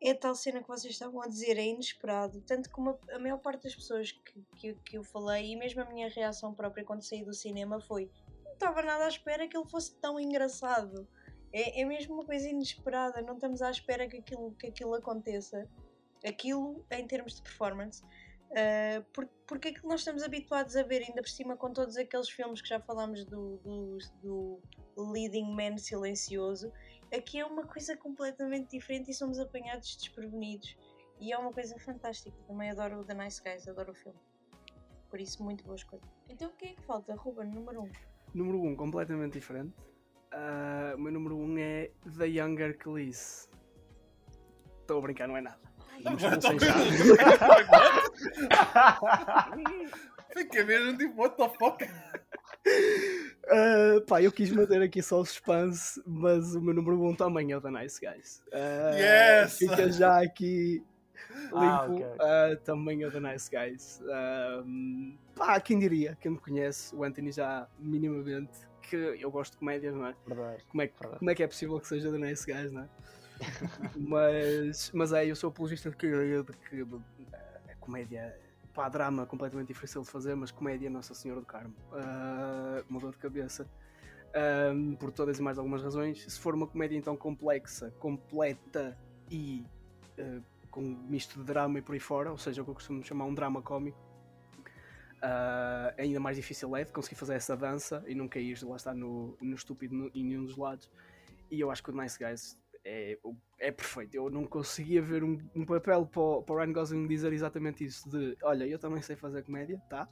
é tal cena que vocês estavam a dizer, é inesperado. Tanto como a, a maior parte das pessoas que, que, que, eu falei, e mesmo a minha reação própria quando saí do cinema foi: não estava nada à espera que ele fosse tão engraçado. É, é mesmo uma coisa inesperada, não estamos à espera que aquilo, que aquilo aconteça. Aquilo em termos de performance. Uh, porque, é que nós estamos habituados a ver, ainda por cima com todos aqueles filmes que já falámos do, do, do leading man silencioso, aqui é uma coisa completamente diferente e somos apanhados desprevenidos. E é uma coisa fantástica. Também adoro o The Nice Guys, adoro o filme. Por isso, muito boa escolha. Então, o que é que falta? Ruben, número 1. Um. Número 1, um, completamente diferente. Uh, o meu número 1 um é The Younger Khalees. Estou a brincar, não é nada. Fica mesmo tipo, what the fuck? Uh, pá, eu quis manter aqui só o suspense, mas o meu número 1 um também é o The Nice Guys. Uh, yes! Fica já aqui limpo. Ah, okay. uh, também é o The Nice Guys. pá, quem diria? Quem me conhece, o Anthony já minimamente que eu gosto de comédias, não é? Verdade. Como é, que, Verdade. Como é que é possível que seja The Nice Guys, não é? Mas, mas é, eu sou apologista de que, de que a comédia, pá, drama completamente difícil de fazer, mas comédia Nossa Senhora do Carmo. Uh, uma dor de cabeça. Um, por todas e mais algumas razões. Se for uma comédia então complexa, completa e uh, com misto de drama e por aí fora, ou seja, o que eu costumo chamar um drama cómico, uh, ainda mais difícil é de conseguir fazer essa dança e não cair lá está no, no estúpido no, em nenhum dos lados. E eu acho que o Nice Guys é, é perfeito. Eu não conseguia ver um, um papel para o, para o Ryan Gosling dizer exatamente isso: de olha, eu também sei fazer comédia, tá?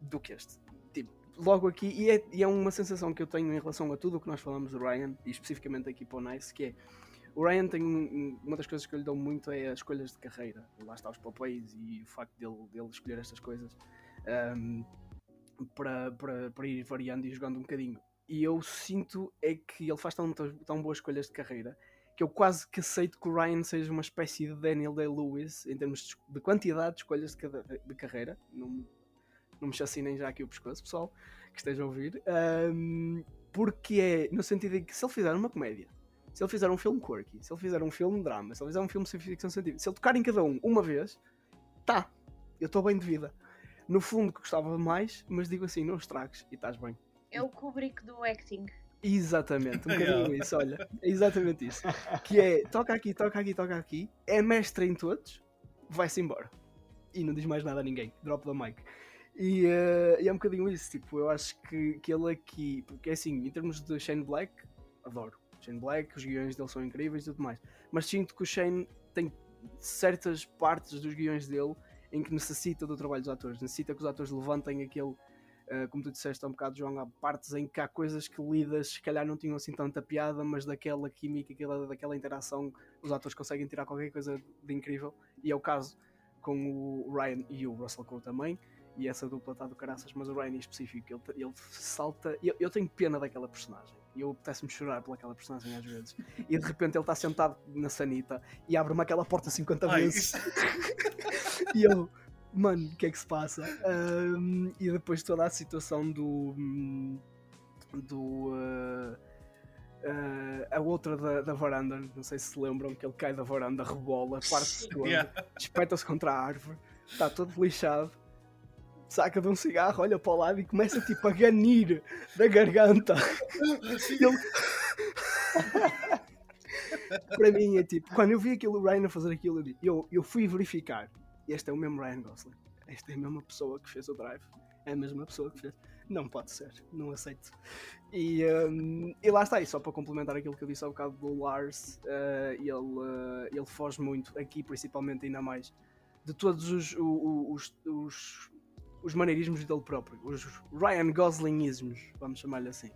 Do que este. Tipo, logo aqui, e é, e é uma sensação que eu tenho em relação a tudo o que nós falamos do Ryan, e especificamente aqui para o Nice, que é o Ryan tem uma das coisas que eu lhe dou muito é as escolhas de carreira. Lá está os papéis e o facto dele, dele escolher estas coisas um, para, para, para ir variando e jogando um bocadinho. E eu sinto é que ele faz tão, tão boas escolhas de carreira que eu quase que aceito que o Ryan seja uma espécie de Daniel Day-Lewis em termos de quantidade de escolhas de, de carreira. Não, não me chacinem já aqui o pescoço, pessoal, que estejam a ouvir. Um, porque é no sentido de que se ele fizer uma comédia, se ele fizer um filme quirky, se ele fizer um filme drama, se ele fizer um filme de ficção científica, se ele tocar em cada um uma vez, tá, eu estou bem de vida no fundo que gostava mais, mas digo assim, não estragues e estás bem. É o Kubrick do acting. Exatamente, um bocadinho isso, olha, é exatamente isso. Que é, toca aqui, toca aqui, toca aqui, é mestre em todos, vai-se embora. E não diz mais nada a ninguém, drop the mic. E, uh, e, é um bocadinho isso, tipo, eu acho que, que ele aqui, porque é assim, em termos de Shane Black, adoro. Shane Black, os guiões dele são incríveis e tudo mais. Mas sinto que o Shane tem certas partes dos guiões dele em que necessita do trabalho dos atores, necessita que os atores levantem aquele, Uh, como tu disseste há um bocado, João, há partes em que há coisas que lidas, se calhar não tinham assim tanta piada, mas daquela química, aquela, daquela interação, os atores conseguem tirar qualquer coisa de incrível. E é o caso com o Ryan e o Russell Crowe também. E essa dupla está do caraças, mas o Ryan em específico, ele, ele salta. Eu, eu tenho pena daquela personagem. E eu apetece-me chorar pelaquela personagem às vezes. E de repente ele está sentado na sanita e abre-me aquela porta 50 Ai, vezes. E eu, mano, o que é que se passa? Ahm, e depois toda a situação do. do. ah, ah, a outra da, da varanda, não sei se se lembram que ele cai da varanda, rebola, parte toda, Yeah. espeta-se contra a árvore, está todo lixado, saca de um cigarro, olha para o lado e começa tipo a ganir da garganta. Ele- para mim é tipo, quando eu vi aquilo, o Ryan a fazer aquilo, eu, eu fui verificar. Este é o mesmo Ryan Gosling. Esta é a mesma pessoa que fez o Drive. É a mesma pessoa que fez. Não pode ser, não aceito. E, hum, e lá está, e só para complementar aquilo que eu disse há bocado do Lars, eh, ele, eh, ele foge muito, aqui principalmente ainda mais, de todos os, os, os, os maneirismos dele próprio, os Ryan Goslingismos, vamos chamar-lhe assim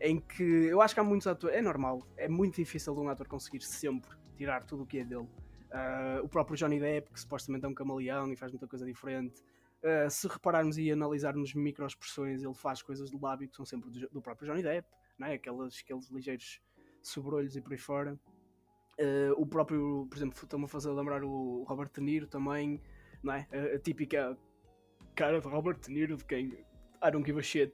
em que eu acho que há muitos atores, é normal, é muito difícil de um ator conseguir sempre tirar tudo o que é dele. Ah, o próprio Johnny Depp, que supostamente é um camaleão e faz muita coisa diferente. Ah, se repararmos e analisarmos microexpressões, ele faz coisas de lábio que são sempre do, do próprio Johnny Depp, não é? aqueles, ligeiros sobrolhos e por aí fora. Ah, o próprio, por exemplo, estou-me a fazer lembrar o Robert De Niro também, não é? A, a típica cara de Robert De Niro de quem I don't give a shit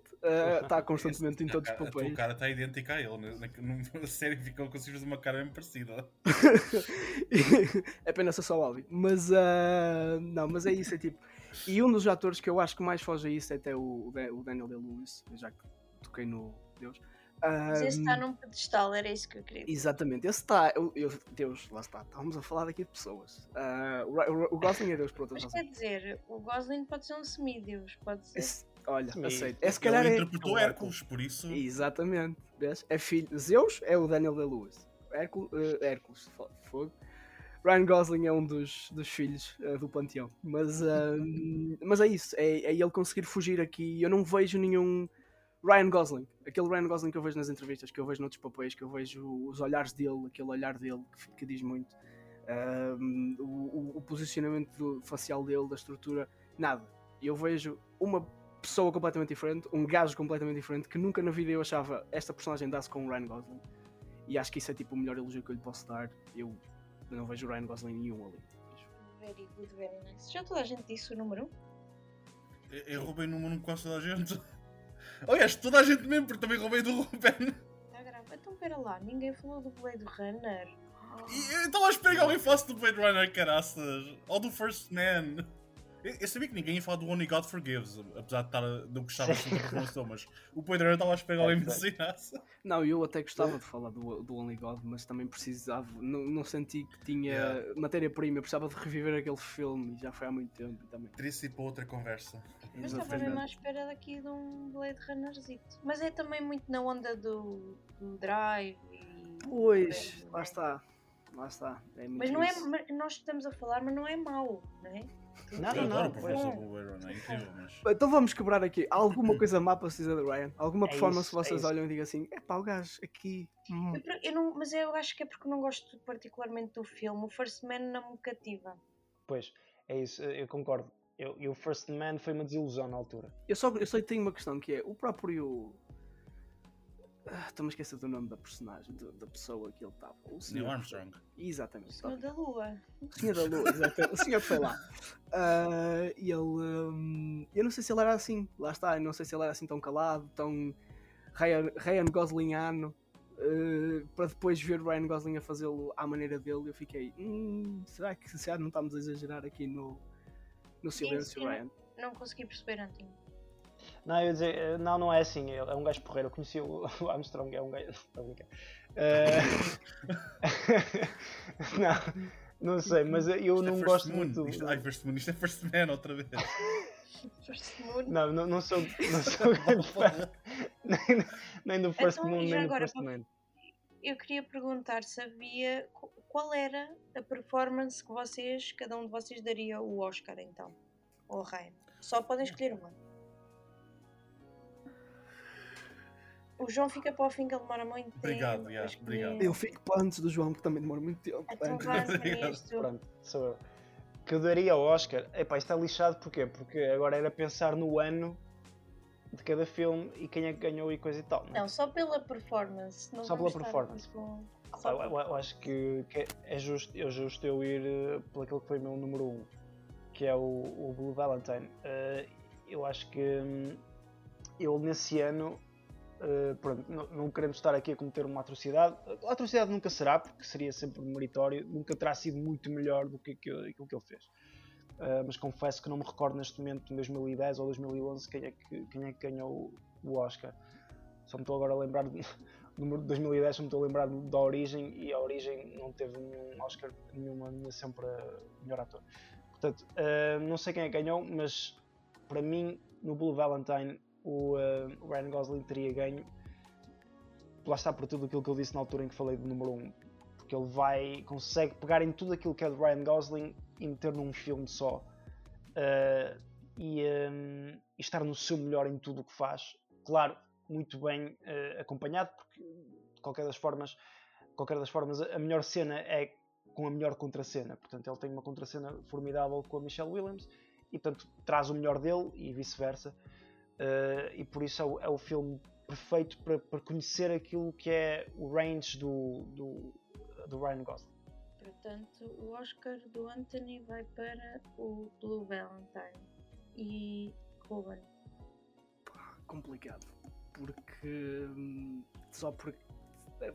está constantemente em todos os papéis. cara está idêntica a ele. Na, na, na série ficou com uma cara bem parecida. é pena ser só áudio. Mas ah, não, mas é isso, é tipo. E um dos atores que eu acho que mais foge a isso é até o, o Da- o Daniel Day-Lewis, já que toquei no Deus. Mas esse está Ah, num pedestal, era isso que eu queria dizer. Exatamente, esse está. Eu, eu- Deus, lá está. Estávamos a falar daqui de pessoas. Ah, o, o, o Gosling é Deus por outras Mas razões. quer dizer, o Gosling pode ser um semideus, pode ser. Esse- olha, Sim. aceito. É, se calhar ele é. interpretou é Hércules, por isso. Exatamente. Vês? É filho. Zeus é o Daniel Day-Lewis. Hércules, eh, Hércules, fo- fogo. Ryan Gosling é um dos, dos filhos eh, do panteão. Mas, mas é isso. É, é ele conseguir fugir aqui. Eu não vejo nenhum Ryan Gosling. Aquele Ryan Gosling que eu vejo nas entrevistas, que eu vejo noutros papéis, que eu vejo os olhares dele, aquele olhar dele que, que diz muito. O, o- o posicionamento do- facial dele, da estrutura, nada. Eu vejo uma pessoa completamente diferente, um gajo completamente diferente, que nunca na vida eu achava esta personagem dá-se com o Ryan Gosling. E acho que isso é tipo o melhor elogio que eu lhe posso dar. Eu não vejo o Ryan Gosling nenhum ali. Very good, very nice. Já toda a gente disse o número 1? Eu, eu roubei no número quase toda a gente. Aliás, toda a gente mesmo, porque também roubei do Ruben. Está grave. Então, pera lá, ninguém falou do Blade Runner. E eu estava a esperar que alguém falasse do Blade Runner, caraças. Ou do First Man. Eu, eu sabia que ninguém ia falar do Only God Forgives, apesar de, estar, a- de eu gostar bastante da informação, mas o Runner estava a esperar que alguém me ensinasse. Não, eu até gostava de falar do, do Only God, mas também precisava. Não, não senti que tinha Yeah. matéria-prima, precisava de reviver aquele filme e já foi há muito tempo e também. Teria sido para outra conversa. Mas estava mesmo à espera daqui de um Blade Runnerzito. Mas é também muito na onda do, do Drive e. Pois, lá está. Lá está. É muito Mas não é. isso. Nós estamos a falar, mas não é mau, não é? Não, eu não, o é incrível, mas. Então vamos quebrar aqui. Alguma coisa má para dizer de Ryan? Alguma É performance isso, que é vocês isso. olham e digam assim: é pá, o gajo aqui. hum, Eu, por- eu não, mas eu acho que é porque não gosto particularmente do filme. O First Man não me cativa. Pois, é isso, eu concordo. Eu, eu First Man foi uma desilusão na altura. Eu só, eu só tenho uma questão que é o próprio. Ah, Estou-me a esquecer do nome da personagem, do- da pessoa que ele estava. O Neil senhor. Armstrong. Exatamente. O Senhor da Lua. O senhor da Lua, exatamente. O senhor que foi lá. Ah, e ele. hum, eu não sei se ele era assim. Lá está. Eu não sei se ele era assim tão calado, tão. Ryan, Ryan Goslingiano. ah, para depois ver o Ryan Gosling a fazê-lo à maneira dele, eu fiquei. Hum, será que já não estamos a exagerar aqui no, no silêncio, sim. Ryan? Não consegui perceber antes. Não, eu ia dizer, eh, não, não é assim, é é um gajo porreiro. Eu conheci o Armstrong, é um gajo. Estou a brincar. Eh, não, não sei, mas eu Isto é não First gosto Moon. muito. Isto, ai, First Moon, isto é First Man outra vez. First Moon. Não, não, não sou, não sou grande fã nem, nem do First Então, Moon, nem do agora, First para- Man. Eu queria perguntar se havia. qu- Qual era a performance que vocês, cada um de vocês, daria o Oscar então? Ou o Ryan? Só podem escolher uma. O João fica para o fim que ele demora muito Obrigado, tempo. yeah, a escolher. obrigado. Eu fico para antes do João, porque também demora muito tempo. Então vá, Obrigado. Pronto, sou eu. Que eu daria ao Oscar. Epá, isto está lixado porquê? Porque agora era pensar no ano de cada filme e quem é que ganhou e coisa e tal. Não, é? Não, só pela performance. Não Só pela performance. tipo, Ah, só eu, pela- eu- eu acho que, que é justo, é justo eu ir eh, por aquilo que foi o meu número 1, um, que é o, o Blue Valentine. Eh, eu acho que hum, eu nesse ano, eh, pronto, não, não queremos estar aqui a cometer uma atrocidade. A atrocidade nunca será, porque seria sempre meritório, nunca terá sido muito melhor do que aquilo, que ele fez. Eh, mas confesso que não me recordo neste momento, em 2010 ou 2011, quem é que, quem é que ganhou o Oscar. Só me estou agora a lembrar de, número de 2010 só me estou a lembrar da Origem e a Origem não teve nenhum Oscar, nenhuma nomeação para melhor ator. Portanto, eh, não sei quem é que ganhou, mas para mim, no Blue Valentine, o, eh, o Ryan Gosling teria ganho. Lá está por tudo aquilo que eu disse na altura em que falei do número 1. Porque ele vai, consegue pegar em tudo aquilo que é de Ryan Gosling e meter num filme só. Eh, e, eh, e estar no seu melhor em tudo o que faz. Claro, muito bem eh, acompanhado, porque de qualquer das formas, qualquer das formas, a melhor cena é com a melhor contracena. Portanto, ele tem uma contracena formidável com a Michelle Williams e, portanto, traz o melhor dele e vice-versa. Eh, e por isso é o, é o filme perfeito para, para conhecer aquilo que é o range do, do, do Ryan Gosling. Portanto, o Oscar do Anthony vai para o Blue Valentine. E Ruben. complicado. Porque hum, só porque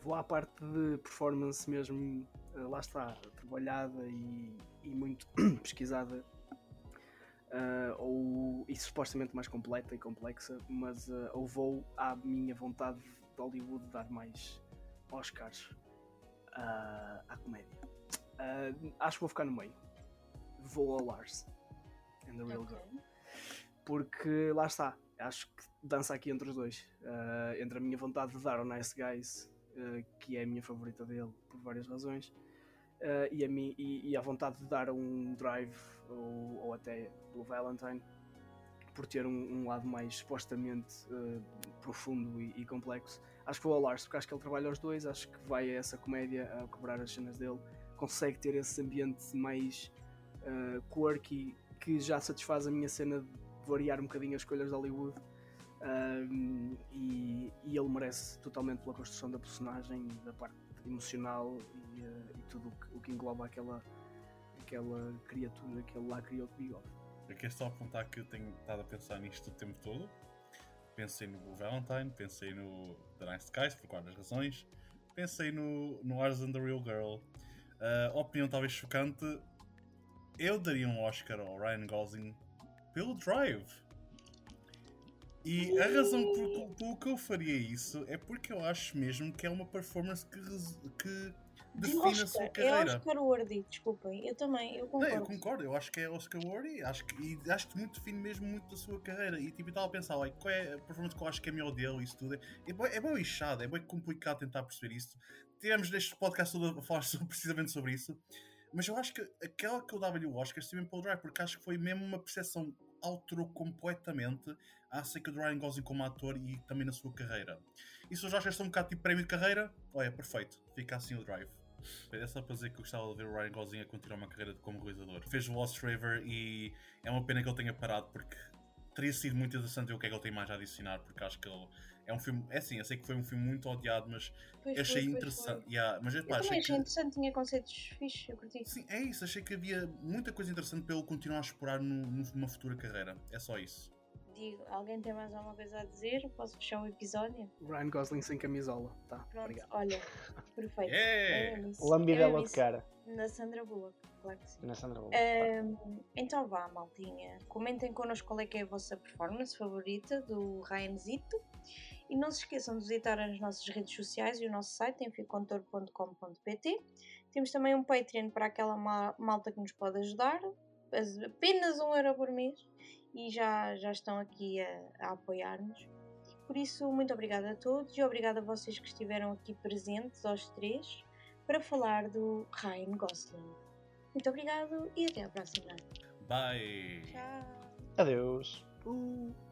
vou à parte de performance mesmo, eh, lá está, trabalhada e, e muito pesquisada. Ah, ou, e supostamente mais completa e complexa, mas ah, ou vou à minha vontade de Hollywood dar mais Oscars ah, à comédia. Ah, acho que vou ficar no meio. Vou ao Lars and the Real Ok. Girl porque lá está, acho que dança aqui entre os dois. Ah, entre a minha vontade de dar ao Nice Guys, que é a minha favorita dele por várias razões, ah, e, a mim, e, e a vontade de dar um Drive ou, ou até Blue Valentine, por ter um, um lado mais supostamente ah, profundo e, e complexo. Acho que vou ao Lars, porque acho que ele trabalha os dois, acho que vai a essa comédia a quebrar as cenas dele, consegue ter esse ambiente mais ah, quirky que já satisfaz a minha cena de variar um bocadinho as escolhas de Hollywood um, e, e ele merece totalmente pela construção da personagem e da parte emocional e, uh, e tudo o que, o que engloba aquela, aquela criatura que ele lá criou de bigode. Eu quero só apontar que eu tenho estado a pensar nisto o tempo todo. Pensei no Valentine, pensei no The Nice Guys, por várias razões. Pensei no, no Ours and the Real Girl. Uh, opinião talvez chocante. Eu daria um Oscar ao Ryan Gosling pelo Drive. E a razão por, que eu faria isso é porque eu acho mesmo que é uma performance que, que De define a sua Oscar, é carreira. Oscar worthy, desculpem. Eu também, eu Não, concordo. eu concordo, eu acho que é Oscar worthy acho que, e acho que muito define mesmo muito da sua carreira. E tipo, estava a pensar, like, qual é a performance que eu acho que é melhor dele e isso tudo. É bem, é bem lixado, é bem complicado tentar perceber isso. Tivemos neste podcast todo a falar sobre- precisamente sobre isso. Mas eu acho que aquela que eu dava-lhe o Oscar Steven Paul Drive, porque acho que foi mesmo uma percepção alterou completamente acerca do Ryan Gosling como ator e também na sua carreira. E se os Oscars estão um bocado tipo prémio de carreira, olha, perfeito, fica assim o Drive. É só para dizer que eu gostava de ver o Ryan Gosling a continuar uma carreira como realizador. Fez o Lost River e é uma pena que ele tenha parado porque teria sido muito interessante ver o que é que ele tem mais a adicionar, porque acho que ele é um filme. É assim, eu sei que foi um filme muito odiado, mas Pois achei foi, interessante. foi. Yeah, mas Eu também achei achei que. interessante, tinha conceitos fixos, eu curti. Sim, é isso, achei que havia muita coisa interessante para ele continuar a explorar no- numa futura carreira. É só isso. Digo, alguém tem mais alguma coisa a dizer? Posso fechar o episódio? Ryan Gosling sem camisola, tá? Pronto, Obrigado. olha, perfeito. Yeah! Lambidela de cara. Na Sandra Bullock, claro que sim. Na Sandra Bullock. Ahm, então vá, maltinha. Comentem connosco qual é que é a vossa performance favorita do Ryan Zito. E não se esqueçam de visitar as nossas redes sociais e o nosso site enficontor.com.pt. Temos também um Patreon para aquela ma- malta que nos pode ajudar. As- Apenas um euro por mês. E já, já estão aqui a, a apoiar-nos. Por isso, muito obrigada a todos e obrigada a vocês que estiveram aqui presentes, aos três, para falar do Ryan Gosling. Muito obrigado e até à próxima. Bye! Tchau! Adeus. Uh.